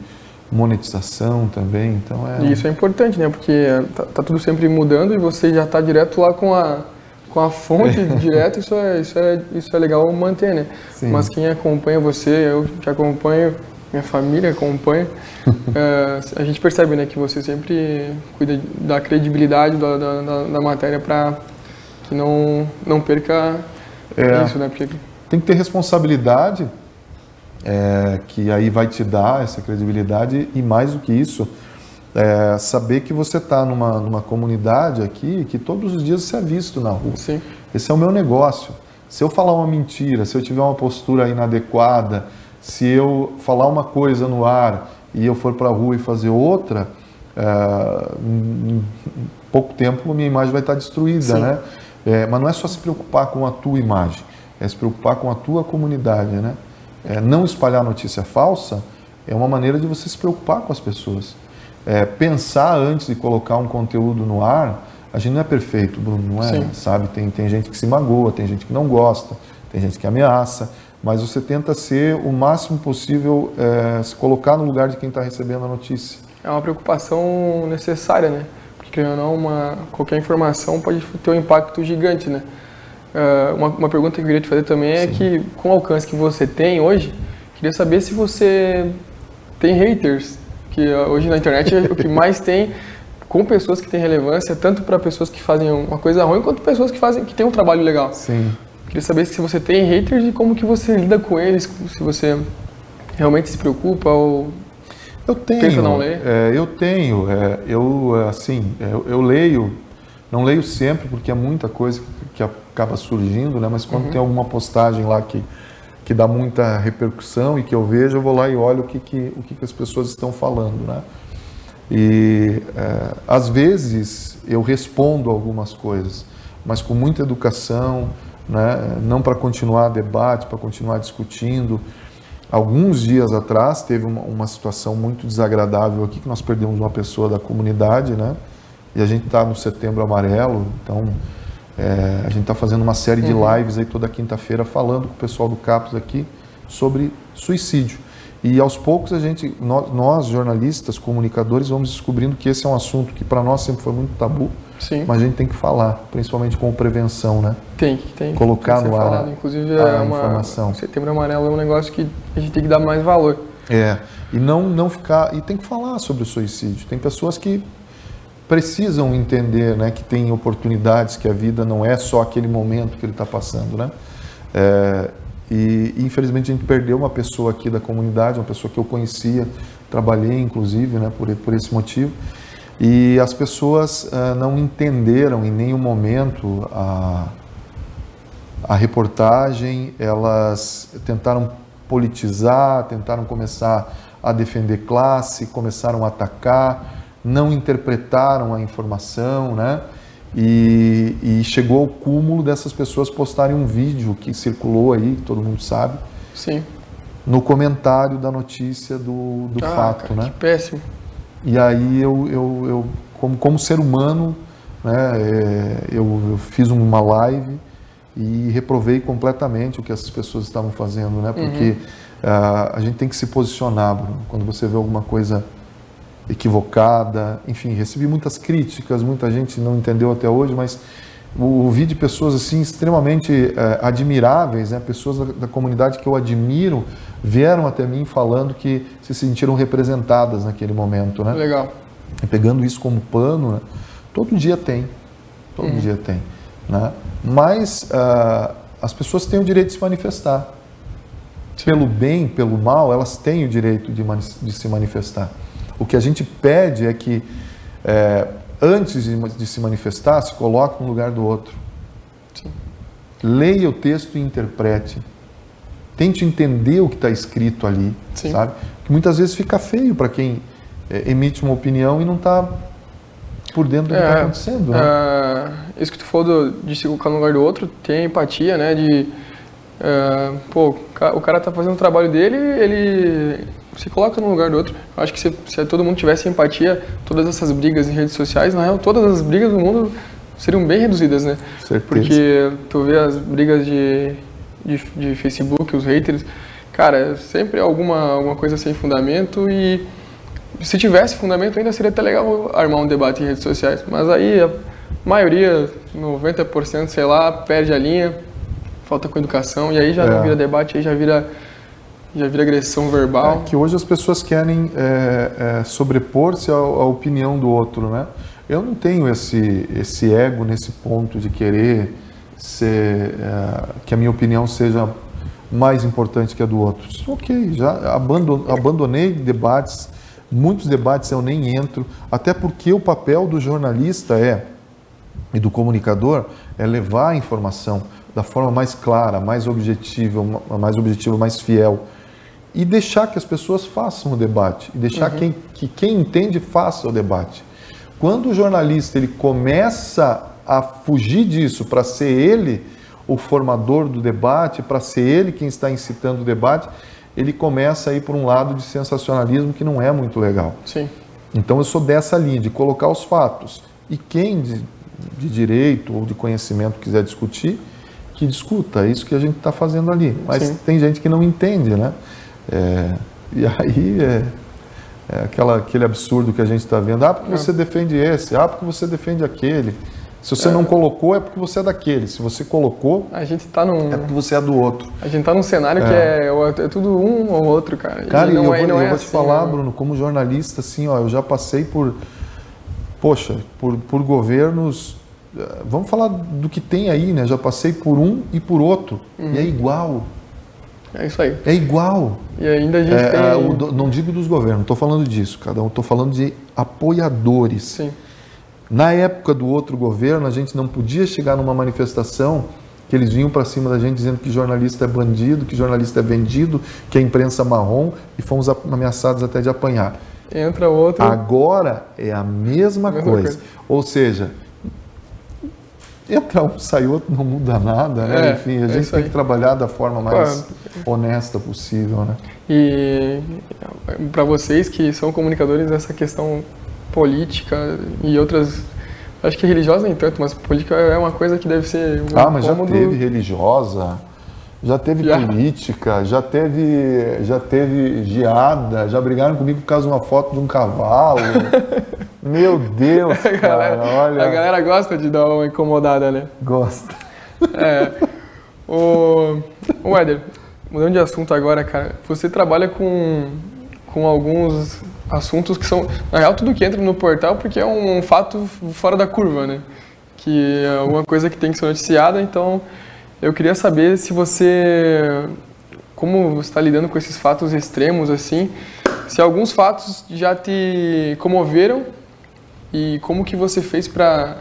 monetização também, então é... E isso é importante, né? Porque tá, tá tudo sempre mudando e você já está direto lá com a, com a fonte direto, isso é, isso, é, isso é legal manter, né? Sim. Mas quem acompanha você, eu te acompanho, minha família acompanha, é, a gente percebe, né? Que você sempre cuida da credibilidade da, da, da, da matéria para que não, não perca é, isso, né? Porque... Tem que ter responsabilidade é, que aí vai te dar essa credibilidade e mais do que isso, é, saber que você está numa, numa comunidade aqui que todos os dias você é visto na rua. Sim. Esse é o meu negócio. Se eu falar uma mentira, se eu tiver uma postura inadequada, se eu falar uma coisa no ar e eu for para a rua e fazer outra, é, em pouco tempo minha imagem vai estar destruída, Sim. né? É, mas não é só se preocupar com a tua imagem, é se preocupar com a tua comunidade, né? é, não espalhar notícia falsa é uma maneira de você se preocupar com as pessoas. É, pensar antes de colocar um conteúdo no ar, a gente não é perfeito, Bruno, não é? Sim. Sabe? Tem, tem gente que se magoa, tem gente que não gosta, tem gente que ameaça, mas você tenta ser o máximo possível, é, se colocar no lugar de quem está recebendo a notícia. É uma preocupação necessária, né? Porque, não, uma, qualquer informação pode ter um impacto gigante, né? Uh, uma, uma, pergunta que eu queria te fazer também é Sim. é que, com o alcance que você tem hoje, queria saber se você tem haters, que uh, hoje na internet é o que mais tem com pessoas que têm relevância, tanto para pessoas que fazem uma coisa ruim, quanto pessoas que fazem que têm um trabalho legal. Sim. Queria saber se você tem haters e como que você lida com eles, se você realmente se preocupa ou eu tenho, tenta não ler. É, eu tenho, é, eu assim, eu, eu leio não leio sempre, porque é muita coisa que acaba surgindo, né? mas quando uhum. tem alguma postagem lá que, que dá muita repercussão e que eu vejo, eu vou lá e olho o que, que, o que, que as pessoas estão falando. Né? E é, às vezes eu respondo algumas coisas, mas com muita educação, né? não para continuar debate, para continuar discutindo. Alguns dias atrás teve uma, uma situação muito desagradável aqui, que nós perdemos uma pessoa da comunidade, né? E a gente está no Setembro Amarelo, então é, a gente está fazendo uma série de uhum. lives aí toda quinta-feira falando com o pessoal do CAPS aqui sobre suicídio. E aos poucos a gente, nós, nós, jornalistas, comunicadores, vamos descobrindo que esse é um assunto que para nós sempre foi muito tabu, Sim. mas a gente tem que falar, principalmente com prevenção, né? Tem que tem. Colocar tem no ar Inclusive, é uma, informação. Setembro Amarelo é um negócio que a gente tem que dar mais valor. É, E não, não ficar. E tem que falar sobre o suicídio. Tem pessoas que precisam entender né, que tem oportunidades, que a vida não é só aquele momento que ele está passando. Né? É, e infelizmente a gente perdeu uma pessoa aqui da comunidade, uma pessoa que eu conhecia, trabalhei inclusive né, por, por esse motivo. E as pessoas uh, não entenderam em nenhum momento a, a reportagem, elas tentaram politizar, tentaram começar a defender classe, começaram a atacar, não interpretaram a informação, né? E, e, chegou ao cúmulo dessas pessoas postarem um vídeo que circulou aí, que todo mundo sabe. Sim. No comentário da notícia do, do ah, fato, cara, né? Que péssimo. E aí eu, eu, eu como, como ser humano, né, é, eu, eu, fiz uma live e reprovei completamente o que essas pessoas estavam fazendo, né? Porque uhum. uh, a gente tem que se posicionar, Bruno, quando você vê alguma coisa equivocada, enfim, recebi muitas críticas, muita gente não entendeu até hoje, mas ouvi de pessoas assim extremamente é, admiráveis, né? pessoas da, da, comunidade que eu admiro, vieram até mim falando que se sentiram representadas naquele momento, né? Legal. E pegando isso como pano, né? todo dia tem, todo uhum. dia tem, né? Mas uh, as pessoas têm o direito de se manifestar. Pelo bem, pelo mal, elas têm o direito de, de se manifestar. O que a gente pede é que, é, antes de, de, se manifestar, se coloque no lugar do outro. Sim. Leia o texto e interprete. Tente entender o que está escrito ali, Sim. sabe? Que muitas vezes fica feio para quem é, emite uma opinião e não está por dentro do que está é, acontecendo. Né? É, isso que tu falou do, de se colocar no lugar do outro, tem empatia, né? De, é, pô, o cara está fazendo o trabalho dele, ele se coloca no lugar do outro. Eu acho que se, se, todo mundo tivesse empatia, todas essas brigas em redes sociais, na real, todas as brigas do mundo seriam bem reduzidas, né? Certeza. Porque tu vê as brigas de, de, de Facebook, os haters, cara, sempre alguma, alguma coisa sem fundamento e se tivesse fundamento ainda seria até legal armar um debate em redes sociais. Mas aí a maioria, 90%, sei lá, perde a linha, falta com educação e aí já é. não vira debate, aí já vira já vira agressão verbal. É que hoje as pessoas querem é, é, sobrepor-se à, à, opinião do outro, né? Eu não tenho esse, esse ego nesse ponto de querer ser, é, que a minha opinião seja mais importante que a do outro. Ok, já abandonei debates, muitos debates eu nem entro, até porque o papel do jornalista é e do comunicador é levar a informação da forma mais clara, mais objetiva, mais objetiva, mais fiel e deixar que as pessoas façam o debate, e deixar uhum. quem, que quem entende faça o debate. Quando o jornalista ele começa a fugir disso para ser ele o formador do debate, para ser ele quem está incitando o debate, ele começa a ir por um lado de sensacionalismo que não é muito legal. Sim. Então eu sou dessa linha, de colocar os fatos. E quem de, de direito ou de conhecimento quiser discutir, que discuta. É isso que a gente está fazendo ali. Mas Sim. tem gente que não entende, né? É, e aí é, é, aquela, aquele absurdo que a gente está vendo. Ah, porque você defende esse, ah, porque você defende aquele. Se você é. não colocou, é porque você é daquele. Se você colocou, a gente tá num... é porque você é do outro. A gente está num cenário que é, é, é, tudo um ou outro, cara. Cara, e não, eu, é, vou, não eu vou te assim, falar, né? Bruno, como jornalista, assim, ó, eu já passei por, poxa, por, por governos vamos falar do que tem aí, né? Já passei por um e por outro. Uhum. E é igual. É isso aí. É igual. E ainda a gente é, tem... É, o, não digo dos governos, estou falando disso, cada um. Estou falando de apoiadores. Sim. Na época do outro governo, a gente não podia chegar numa manifestação que eles vinham para cima da gente dizendo que jornalista é bandido, que jornalista é vendido, que é imprensa marrom e fomos ameaçados até de apanhar. Entra outro. Agora é a mesma, mesma coisa. coisa. Ou seja, entra um, sai outro, não muda nada, né? É, Enfim, a é gente tem que trabalhar da forma mais honesta possível, né? E para vocês que são comunicadores, essa questão política e outras acho que religiosa nem tanto, mas política é uma coisa que deve ser Ah, mas cômodo... já teve religiosa, já teve já. política, já teve, já teve geada, já brigaram comigo por causa de uma foto de um cavalo. Meu Deus, a galera, cara, olha. A galera gosta de dar uma incomodada, né? Gosta. É. O, o Éder, mudando de assunto agora, cara, você trabalha com, com alguns assuntos que são, na real, tudo que entra no portal, porque é um fato fora da curva, né? Que é alguma coisa que tem que ser noticiada, então eu queria saber se você, como você está lidando com esses fatos extremos, assim, se alguns fatos já te comoveram e como que você fez para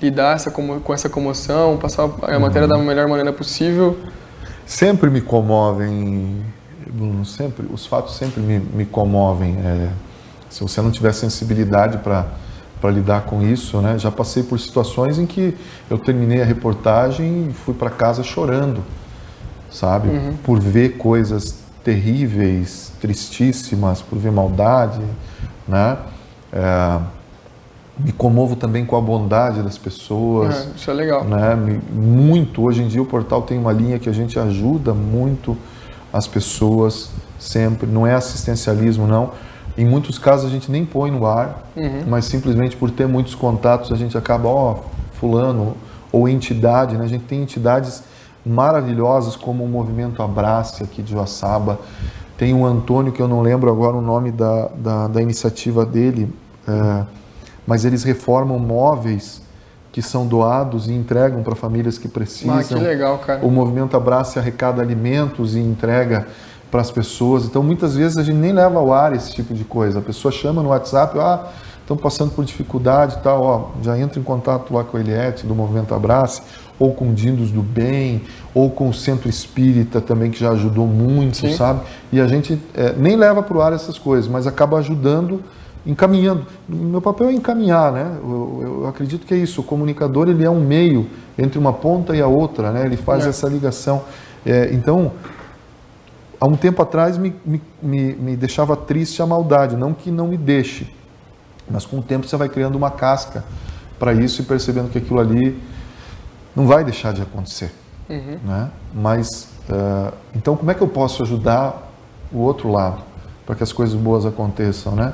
lidar essa, com essa comoção, passar a matéria da melhor maneira possível? Sempre me comovem, Bruno, sempre, os fatos sempre me, me comovem. É, se você não tiver sensibilidade para para lidar com isso, né? Já passei por situações em que eu terminei a reportagem e fui para casa chorando, sabe? Uhum. Por ver coisas terríveis, tristíssimas, por ver maldade, né? É, me comovo também com a bondade das pessoas. É, isso é legal. Né? Muito. Hoje em dia o portal tem uma linha que a gente ajuda muito as pessoas sempre. Não é assistencialismo, não. Em muitos casos a gente nem põe no ar, uhum. mas simplesmente por ter muitos contatos a gente acaba, ó, fulano ou entidade, né? A gente tem entidades maravilhosas como o Movimento Abrace aqui de Joaçaba. Tem o Antônio, que eu não lembro agora o nome da, da, da iniciativa dele, é, mas eles reformam móveis que são doados e entregam para famílias que precisam. Ah, que legal, cara. O movimento Abraça arrecada alimentos e entrega para as pessoas. Então, muitas vezes a gente nem leva ao ar esse tipo de coisa. A pessoa chama no WhatsApp, ah, estão passando por dificuldade e tal, ó, já entra em contato lá com a Eliette do Movimento Abrace, ou com Dindos do Bem, ou com o Centro Espírita também, que já ajudou muito, Sim. sabe? E a gente é, nem leva para o ar essas coisas, mas acaba ajudando encaminhando. Meu papel é encaminhar, né? Eu, eu, acredito que é isso. O comunicador ele é um meio entre uma ponta e a outra, né? Ele faz é. essa ligação. É, então, há um tempo atrás me, me, me, me, deixava triste a maldade, não que não me deixe, mas com o tempo você vai criando uma casca para isso e percebendo que aquilo ali não vai deixar de acontecer, uhum. né? Mas uh, então como é que eu posso ajudar o outro lado para que as coisas boas aconteçam, né?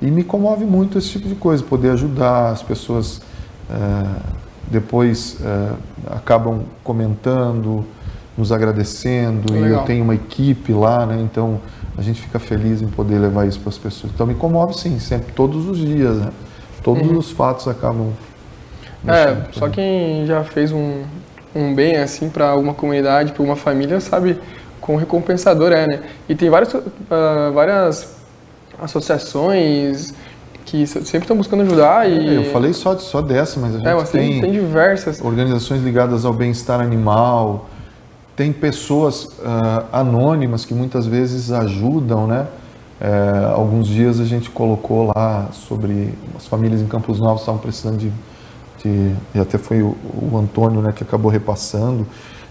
E me comove muito esse tipo de coisa, poder ajudar as pessoas é, depois é, acabam comentando, nos agradecendo Legal. e eu tenho uma equipe lá, né? Então a gente fica feliz em poder levar isso para as pessoas. Então me comove sim, sempre, todos os dias, né? Todos uhum. os fatos acabam. É, só quem já fez um, um bem assim para alguma comunidade, para uma família, sabe quão recompensador é, né? E tem várias, uh, várias associações que sempre estão buscando ajudar e... É, eu falei só, só dessa, mas a gente é, mas tem, tem diversas. Organizações ligadas ao bem-estar animal, tem pessoas uh, anônimas que muitas vezes ajudam, né? É, alguns dias a gente colocou lá sobre as famílias em Campos Novos estavam precisando de, de e até foi o, o Antônio né, que acabou repassando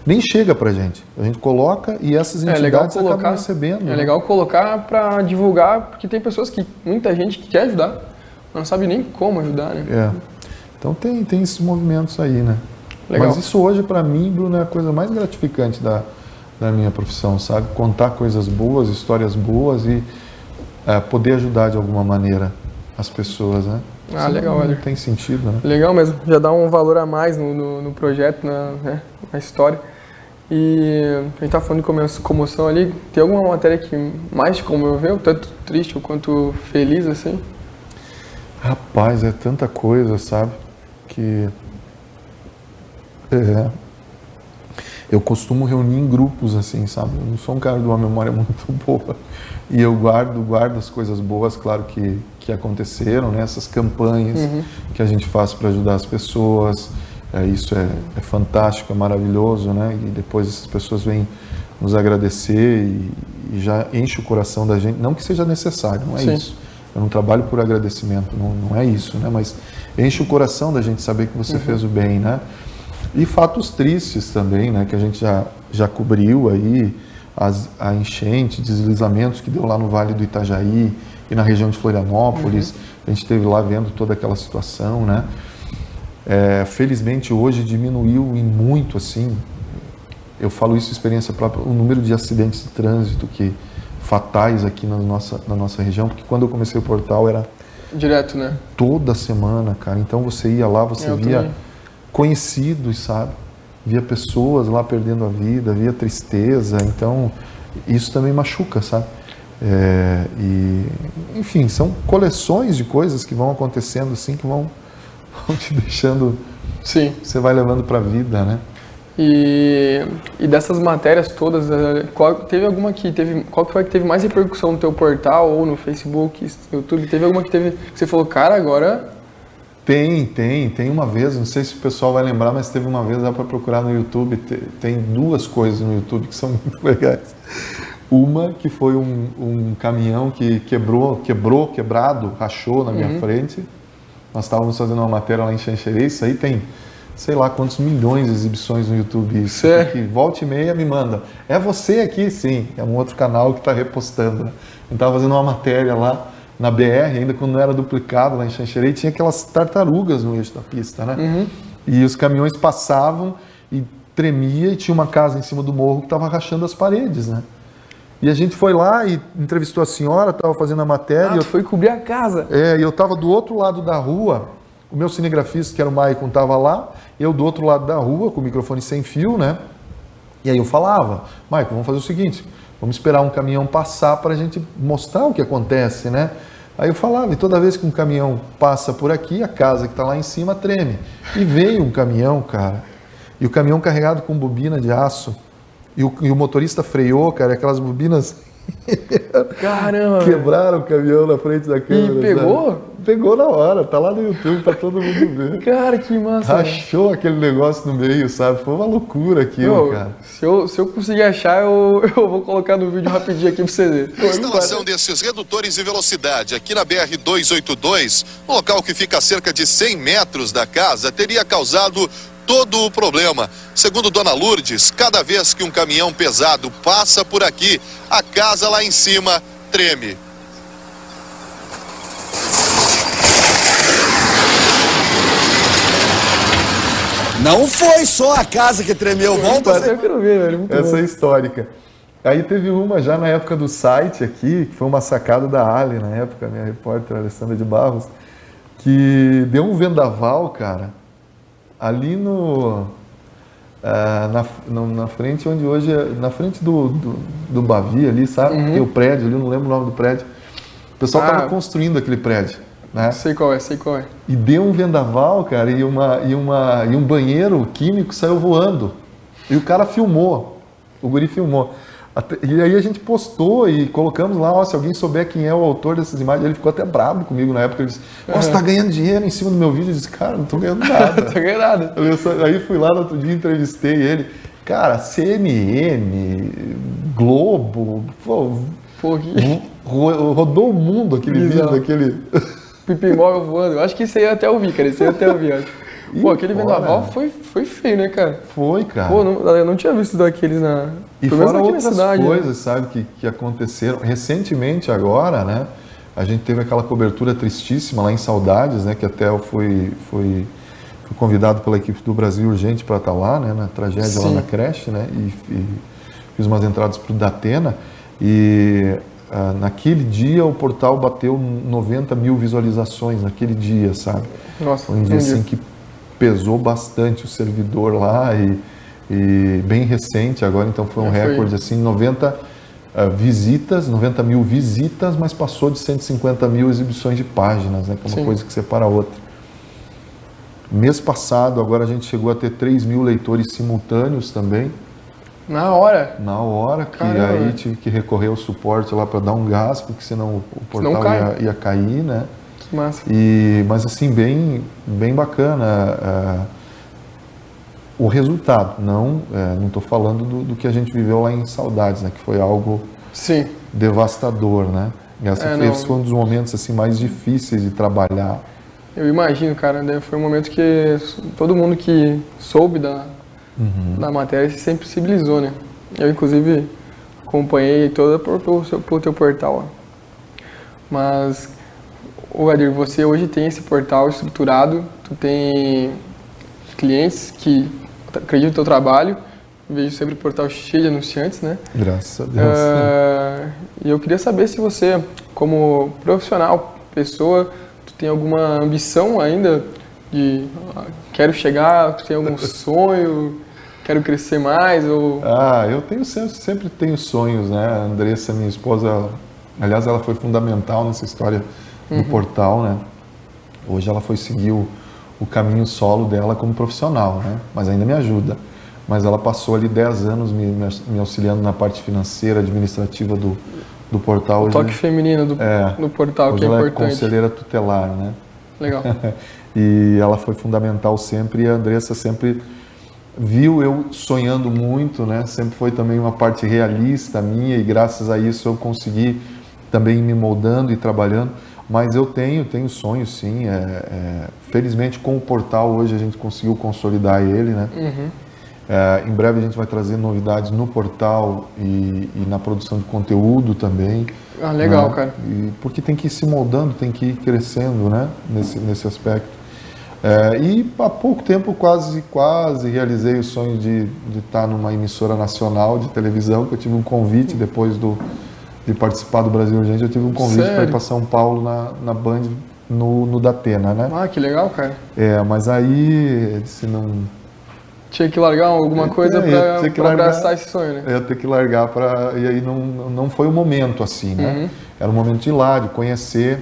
nem chega para gente. A gente coloca e essas é entidades é colocar, acabam recebendo. É né? legal colocar para divulgar, porque tem pessoas que, muita gente que quer ajudar, não sabe nem como ajudar, né? É. Então tem, tem esses movimentos aí, né? Legal. Mas isso hoje para mim, Bruno, é a coisa mais gratificante da, da minha profissão, sabe? Contar coisas boas, histórias boas e é, poder ajudar de alguma maneira as pessoas, né? Ah, legal, olha. Tem sentido, né? Legal mesmo. Já dá um valor a mais no, no, no projeto, na, né? na história. E a gente tá falando de comoção ali. Tem alguma matéria que mais te comoveu, tanto triste quanto feliz, assim? Rapaz, é tanta coisa, sabe? Que. É. Eu costumo reunir em grupos, assim, sabe? Eu não sou um cara de uma memória muito boa. E eu guardo, guardo as coisas boas, claro que, que aconteceram, né? Essas campanhas uhum. que a gente faz para ajudar as pessoas. É, isso é, é, fantástico, é maravilhoso, né? E depois essas pessoas vêm nos agradecer e, e, já enche o coração da gente. Não que seja necessário, não é Sim. isso. Eu não trabalho por agradecimento, não, não é isso, né? Mas enche o coração da gente saber que você uhum. fez o bem, né? E fatos tristes também, né? Que a gente já, já cobriu aí, as, a enchente, deslizamentos que deu lá no Vale do Itajaí e na região de Florianópolis. Uhum. A gente esteve lá vendo toda aquela situação, né? É, felizmente hoje diminuiu em muito assim. Eu falo isso experiência própria, o número de acidentes de trânsito que fatais aqui na nossa, na nossa região, porque quando eu comecei o portal era direto, né? Toda semana, cara. Então você ia lá, você eu via também. conhecidos, sabe? Via pessoas lá perdendo a vida, via tristeza. Então isso também machuca, sabe? É, e, enfim, são coleções de coisas que vão acontecendo assim, que vão, vão te deixando. Sim. Você vai levando para a vida, né? E, e dessas matérias todas, eh, qual, teve alguma que teve. Qual que foi que teve mais repercussão no teu portal ou no Facebook, YouTube? Teve alguma que teve. Que você falou, cara, agora. Tem, tem, tem uma vez, não sei se o pessoal vai lembrar, mas teve uma vez, dá para procurar no YouTube, tem duas coisas no YouTube que são muito legais. Uma que foi um, um caminhão que quebrou, quebrou, quebrado, rachou na minha uhum. frente. Nós estávamos fazendo uma matéria lá em Xanxerê, isso aí tem sei lá quantos milhões de exibições no YouTube. Isso que volta e meia me manda. É você aqui? Sim. É um outro canal que está repostando. Né? Eu estava fazendo uma matéria lá na BR, ainda quando não era duplicado lá em Xanxerê, tinha aquelas tartarugas no eixo da pista, né? Uhum. E os caminhões passavam e tremia e tinha uma casa em cima do morro que estava rachando as paredes, né? E a gente foi lá e entrevistou a senhora, estava fazendo a matéria. Ah, eu fui cobrir a casa. É, e eu estava do outro lado da rua, o meu cinegrafista, que era o Maicon, estava lá, eu do outro lado da rua, com o microfone sem fio, né? E aí eu falava, Maicon, vamos fazer o seguinte, vamos esperar um caminhão passar para a gente mostrar o que acontece, né? Aí eu falava, e toda vez que um caminhão passa por aqui, a casa que está lá em cima treme. E veio um caminhão, cara, e o caminhão carregado com bobina de aço, e o, e o motorista freou, cara, aquelas bobinas Caramba! Quebraram o caminhão na frente da câmera. E pegou? Sabe? Pegou na hora, tá lá no YouTube pra todo mundo ver. Cara, que massa! Rachou aquele negócio no meio, sabe? Foi uma loucura aquilo, Meu, cara. Se eu, se eu conseguir achar, eu, eu vou colocar no vídeo rapidinho aqui pra você ver. A instalação desses redutores de velocidade aqui na BR-282, local que fica a cerca de 100 metros da casa, teria causado todo o problema. Segundo Dona Lourdes, cada vez que um caminhão pesado passa por aqui, a casa lá em cima treme. Não foi só a casa que tremeu, volta. Eu quero ver, velho. Muito Essa bom. é histórica. Aí teve uma já na época do site aqui, que foi uma sacada da Ali na época, minha repórter Alessandra de Barros, que deu um vendaval, cara ali no, uh, na, na frente onde hoje é, na frente do, do, do Bavi ali, sabe? Uhum. Tem o prédio ali, não lembro o nome do prédio. O pessoal estava ah, construindo aquele prédio. Né? Sei qual é, sei qual é. E deu um vendaval, cara, e, uma, e, uma, e um banheiro químico saiu voando. E o cara filmou. O guri filmou. E aí a gente postou e colocamos lá, ó, se alguém souber quem é o autor dessas imagens, ele ficou até bravo comigo na época. Ele disse, ó, você tá ganhando dinheiro em cima do meu vídeo. Eu disse, cara, não tô ganhando nada. não tô ganhando nada. aí fui lá no outro dia, entrevistei ele. Cara, CNN, Globo, pô, pô que... rodou o mundo aquele vídeo daquele... Pipi móvel voando. Eu acho que isso aí eu até ouvi, cara. Isso aí eu até ouvi, acho. Pô, aquele vendaval foi, foi feio, né, cara? Foi, cara. Pô, não, eu não tinha visto daqueles na. E fora outras cidade, né? coisas, né? sabe, que, que aconteceram. Recentemente, agora, né? A gente teve aquela cobertura tristíssima lá em Saudades, né? Que até eu fui, fui, fui convidado pela equipe do Brasil Urgente para estar tá lá, né? Na tragédia Sim. lá na creche, né? E, e fiz umas entradas para o Datena. E ah, naquele dia o portal bateu 90 mil visualizações, naquele dia, sabe? Nossa, Foi um dia assim que pesou bastante o servidor lá e, e bem recente agora, então foi um recorde assim, 90 uh, eh, visitas, 90 mil visitas, mas passou de 150 mil exibições de páginas, né, que é uma Sim. coisa que separa a outra. Mês passado, agora a gente chegou a ter 3 mil leitores simultâneos também. Na hora? Na hora, que Caramba. aí tive que recorrer ao suporte lá para dar um gás, porque senão o portal ia, ia cair, né? Massa. E, mas assim, bem, bem bacana uh, o resultado. Não é, não estou falando do, do, que a gente viveu lá em Saudades, né? Que foi algo Sim. devastador, né? E essa é, foi, foi um dos momentos assim mais difíceis de trabalhar. Eu imagino, cara, né? foi um momento que todo mundo que soube da, uhum. da matéria se sensibilizou, né? Eu, inclusive, acompanhei toda por, por, por teu portal. Mas Ô Edir, você hoje tem esse portal estruturado, tu tem clientes que acreditam no teu trabalho, vejo sempre o portal cheio de anunciantes, né? Graças a Deus. Uh, e eu queria saber se você, como profissional, pessoa, tu tem alguma ambição ainda de uh, quero chegar, tu tem algum sonho, quero crescer mais ou... Ah, eu tenho sempre, sempre tenho sonhos, né? A Andressa, minha esposa, Aliás, ela foi fundamental nessa história do portal, né? Hoje ela foi seguir o, o caminho solo dela como profissional, né? Mas ainda me ajuda. Mas ela passou ali 10 anos me, me auxiliando na parte financeira, administrativa do, do portal. O Hoje, toque feminino do, É. do portal, que é ela é importante. conselheira tutelar, né? Legal. e ela foi fundamental sempre e a Andressa sempre viu eu sonhando muito, né? Sempre foi também uma parte realista minha e graças a isso eu consegui também ir me moldando e trabalhando. Mas eu tenho, tenho sonhos sim. É, é, felizmente com o portal hoje a gente conseguiu consolidar ele, né? É, em breve a gente vai trazer novidades no portal e, e na produção de conteúdo também. Ah, legal, né? cara. E porque tem que ir se moldando, tem que ir crescendo, né? Nesse, nesse aspecto. É, e há pouco tempo quase quase realizei o sonho de, de estar numa emissora nacional de televisão, que eu tive um convite depois do, de participar do Brasil Urgente, eu tive um convite para ir para São Paulo na, na Band, no, no Datena, né? Ah, que legal, cara. É, mas aí disse, não, Tinha que largar alguma coisa É, que pra largar. abraçar esse sonho, né? eu ia ter que largar para e aí não, não foi o momento assim, né? Era o momento de ir lá, de conhecer,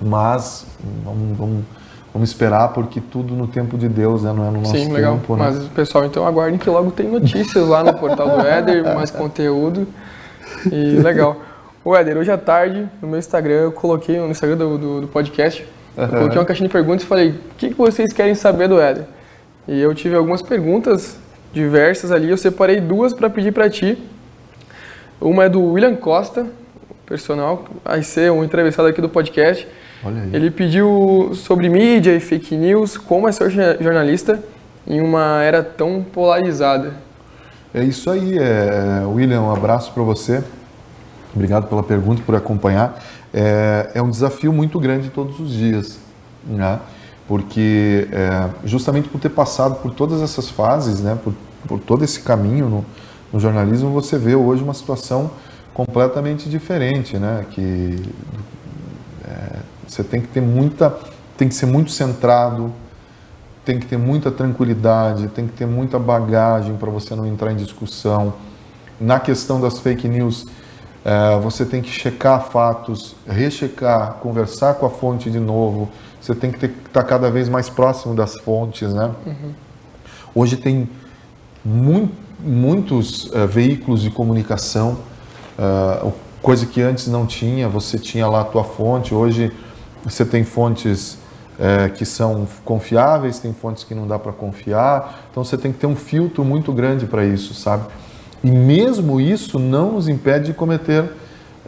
mas vamos, vamos, vamos esperar porque tudo no tempo de Deus, né? Não é no nosso Sim, tempo, legal. né? Mas, pessoal, então aguardem que logo tem notícias lá no portal do Éder, mais conteúdo. E legal. O Éder, hoje à tarde, no meu Instagram, eu coloquei, no Instagram do, do, do podcast, eu coloquei uma caixinha de perguntas e falei, o que, que vocês querem saber do Éder? E eu tive algumas perguntas diversas ali, eu separei duas para pedir para ti. Uma é do William Costa, personal, vai ser um entrevistado aqui do podcast. Ele pediu sobre mídia e fake news, como é ser jorna- jornalista em uma era tão polarizada. É isso aí, é, William, um abraço para você. Obrigado pela pergunta, por acompanhar. É, é um desafio muito grande todos os dias, né? Porque é, justamente por ter passado por todas essas fases, né? Por, por todo esse caminho no, no jornalismo, você vê hoje uma situação completamente diferente, né? Que é, você tem que ter muita, tem que ser muito centrado, tem que ter muita tranquilidade, tem que ter muita bagagem para você não entrar em discussão. Na questão das fake news, eh, você tem que checar fatos, rechecar, conversar com a fonte de novo. Você tem que estar cada vez mais próximo das fontes, né? Hoje tem mui- muitos eh, veículos de comunicação, o- coisa que antes não tinha. Você tinha lá a tua fonte. Hoje você tem fontes eh, que são confiáveis, tem fontes que não dá para confiar. Então você tem que ter um filtro muito grande para isso, sabe? E mesmo isso não nos impede de cometer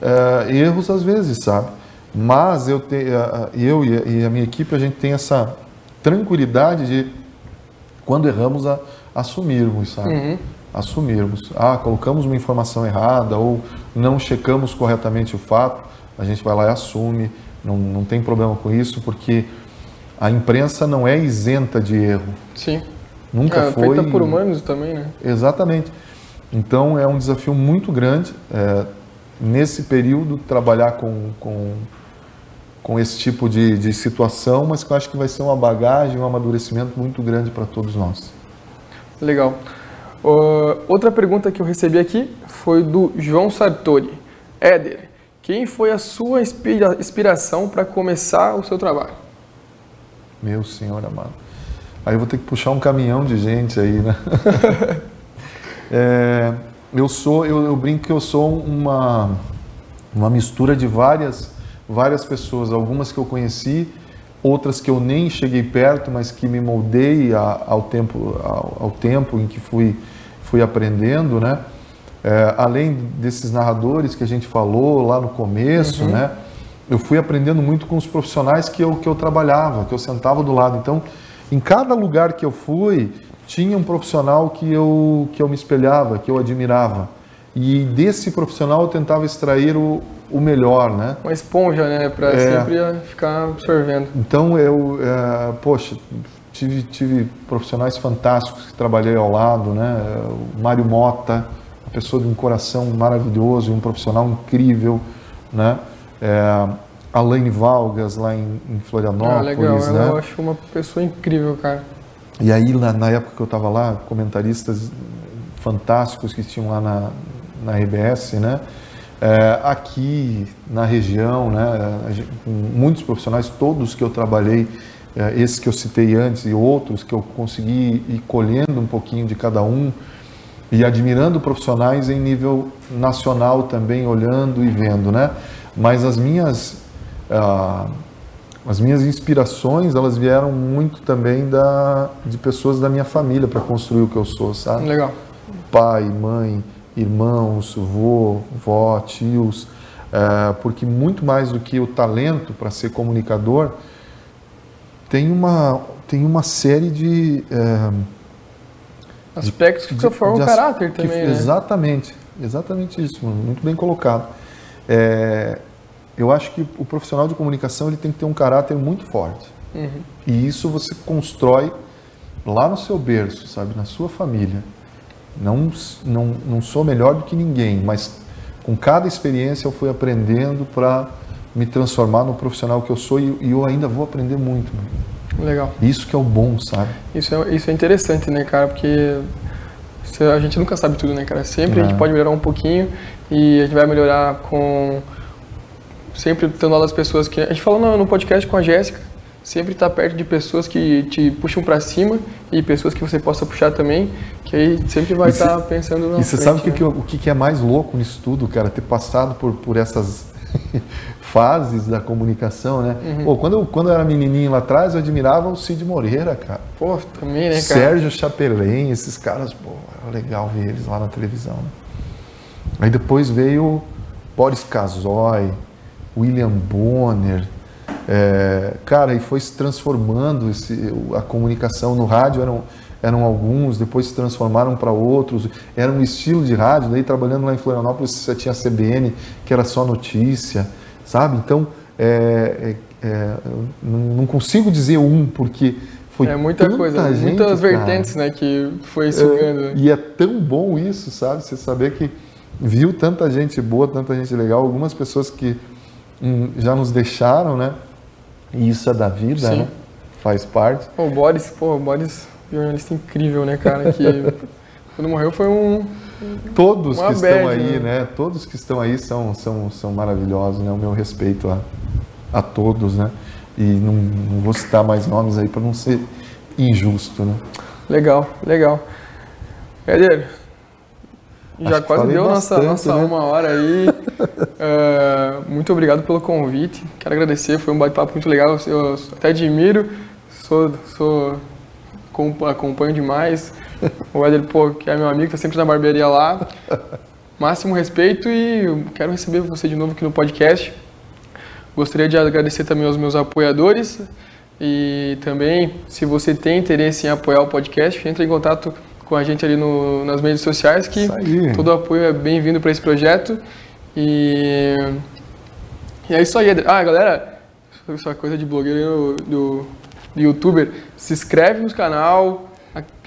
eh, erros às vezes, sabe? Mas eu, te, eu e a- minha equipe a gente tem essa tranquilidade de quando erramos, a, assumirmos, sabe? Assumirmos. Ah, colocamos uma informação errada ou não checamos corretamente o fato, a gente vai lá e assume, não, não tem problema com isso, porque a imprensa não é isenta de erro. Sim. Nunca é, foi. feita por humanos também, né? Exatamente. Então é um desafio muito grande é, nesse período trabalhar com, com, com esse tipo de, de situação, mas que eu acho que vai ser uma bagagem, um amadurecimento muito grande para todos nós. Legal. Ó, outra pergunta que eu recebi aqui foi do João Sartori. Éder, quem foi a sua inspira- inspiração para começar o seu trabalho? Meu senhor amado. Aí eu vou ter que puxar um caminhão de gente aí, né? É, eu sou, eu, eu brinco que eu sou uma, uma mistura de várias, várias pessoas, algumas que eu conheci, outras que eu nem cheguei perto, mas que me moldei a- ao tempo, ao, ao tempo em que fui, fui aprendendo, né? É, além desses narradores que a gente falou lá no começo, né? Eu fui aprendendo muito com os profissionais que eu, que eu trabalhava, que eu sentava do lado. Então, em cada lugar que eu fui, tinha um profissional que eu, que eu me espelhava, que eu admirava. E desse profissional eu tentava extrair o, o melhor, né? Uma esponja, né? Para É. sempre ficar absorvendo. Então eu, é, poxa, tive, tive profissionais fantásticos que trabalhei ao lado, né? O Mário Mota, uma pessoa de um coração maravilhoso, um profissional incrível, né? É, Alaine Valgas lá em, em Ah, Florianópolis, legal. Ela né? eu acho uma pessoa incrível, cara. E aí, na, na época que eu estava lá, comentaristas fantásticos que tinham lá na, na RBS, né? É, aqui na região, né, gente- muitos profissionais, todos que eu trabalhei, é, esses que eu citei antes e outros que eu consegui ir colhendo um pouquinho de cada um e admirando profissionais em nível nacional também, olhando e vendo, né? Mas as minhas ah, as minhas inspirações elas vieram muito também da de pessoas da minha família para construir o que eu sou, sabe? Legal. pai, mãe, irmãos, vô, vó, tios, eh, porque muito mais do que o talento para ser comunicador, tem uma, tem uma série de. eh, Aspectos que formam o caráter que- também, né? Exatamente, exatamente isso, mano, muito bem colocado. É, eu acho que o profissional de comunicação ele tem que ter um caráter muito forte. Uhum. E isso você constrói lá no seu berço, sabe, na sua família. Não, não, não sou melhor do que ninguém, mas com cada experiência eu fui aprendendo para me transformar no profissional que eu sou e, e eu ainda vou aprender muito. Legal. Isso que é o bom, sabe? Isso é, isso é interessante, né, cara? Porque a gente nunca sabe tudo, né, cara? Sempre a É. gente pode melhorar um pouquinho e a gente vai melhorar com. Sempre tendo lá das pessoas que. A gente falou no, podcast com a Jéssica, sempre estar perto de pessoas que te puxam pra cima e pessoas que você possa puxar também, que aí sempre vai estar pensando na E você frente, sabe o que, né? o que é mais louco nisso tudo, cara? Ter passado por, por essas fases da comunicação, né? Uhum. Pô, quando, eu, quando eu era menininho lá atrás, eu admirava o Cid Moreira, cara. Pô, também, né, cara? Sérgio Chapelin, esses caras, pô, era legal ver eles lá na televisão. né? Aí depois veio Boris Casoy, William Bonner, é, cara, e foi se transformando esse, a comunicação no rádio eram eram alguns, depois se transformaram para outros, era um estilo de rádio, daí trabalhando lá em Florianópolis você tinha a CBN, que era só notícia, sabe? Então, é, é, é, não consigo dizer um, porque foi É muita coisa, gente, muitas cara. vertentes, né, que foi sugando. né? É, e é tão bom isso, sabe? Você saber que viu tanta gente boa, tanta gente legal, algumas pessoas que hum, já nos deixaram, né? E isso é da vida, Sim. né? Faz parte. O Boris, pô, o Boris, jornalista incrível, né, cara? Que quando morreu foi um. Todos que estão bad, aí, né? né? Todos que estão aí são, são, são maravilhosos, né? O meu respeito a, a todos, né? E não, não vou citar mais nomes aí para não ser injusto, né? Legal, legal. Éder, já Acho quase deu nossa, bastante, nossa né? uma hora aí. É, muito obrigado pelo convite. Quero agradecer, foi um bate-papo muito legal. Eu até admiro, sou, sou acompa- acompanho demais. O Éder, pô, que é meu amigo, tá sempre na barbearia lá. Máximo respeito e quero receber você de novo aqui no podcast. Gostaria de agradecer também aos meus apoiadores e também, se você tem interesse em apoiar o podcast, entre em contato com a gente ali no- nas mídias sociais, que todo apoio é bem-vindo para esse projeto. E, e é isso aí. Ah, galera, essa coisa de blogueiro do, do youtuber, se inscreve no canal,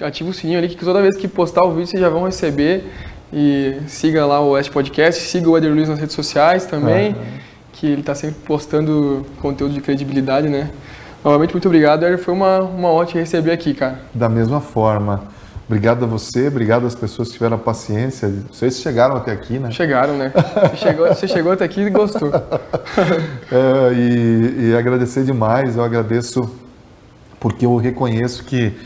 ativa o sininho ali, que toda vez que postar o vídeo vocês já vão receber. E siga lá o West Podcast, siga o Eder Luiz nas redes sociais também, que ele está sempre postando conteúdo de credibilidade, né? Novamente, muito obrigado, Eder. Foi uma, uma te receber aqui, cara. Da mesma forma. Obrigado a você, obrigado às pessoas que tiveram a paciência. Vocês chegaram até aqui, né? Chegaram, né? Você chegou, você chegou até aqui e gostou. É, e, e agradecer demais, eu agradeço porque eu reconheço que,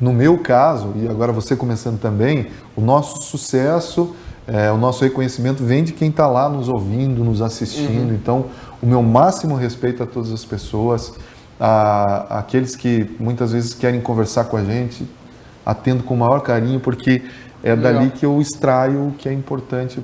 no meu caso, e agora você começando também, o nosso sucesso, é, o nosso reconhecimento vem de quem está lá nos ouvindo, nos assistindo. Então, o meu máximo respeito a todas as pessoas, a, aqueles que muitas vezes querem conversar com a gente, atendo com o maior carinho, porque é Legal. dali que eu extraio o que é importante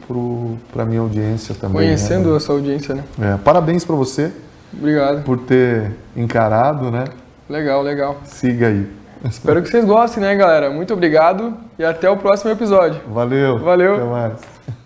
para a minha audiência também. né? Conhecendo a sua audiência, né? É, parabéns para você Obrigado. por ter encarado, né? Legal, legal. Siga aí. Espero que vocês gostem, né, galera? Muito obrigado e até o próximo episódio. Valeu. Valeu. Até mais.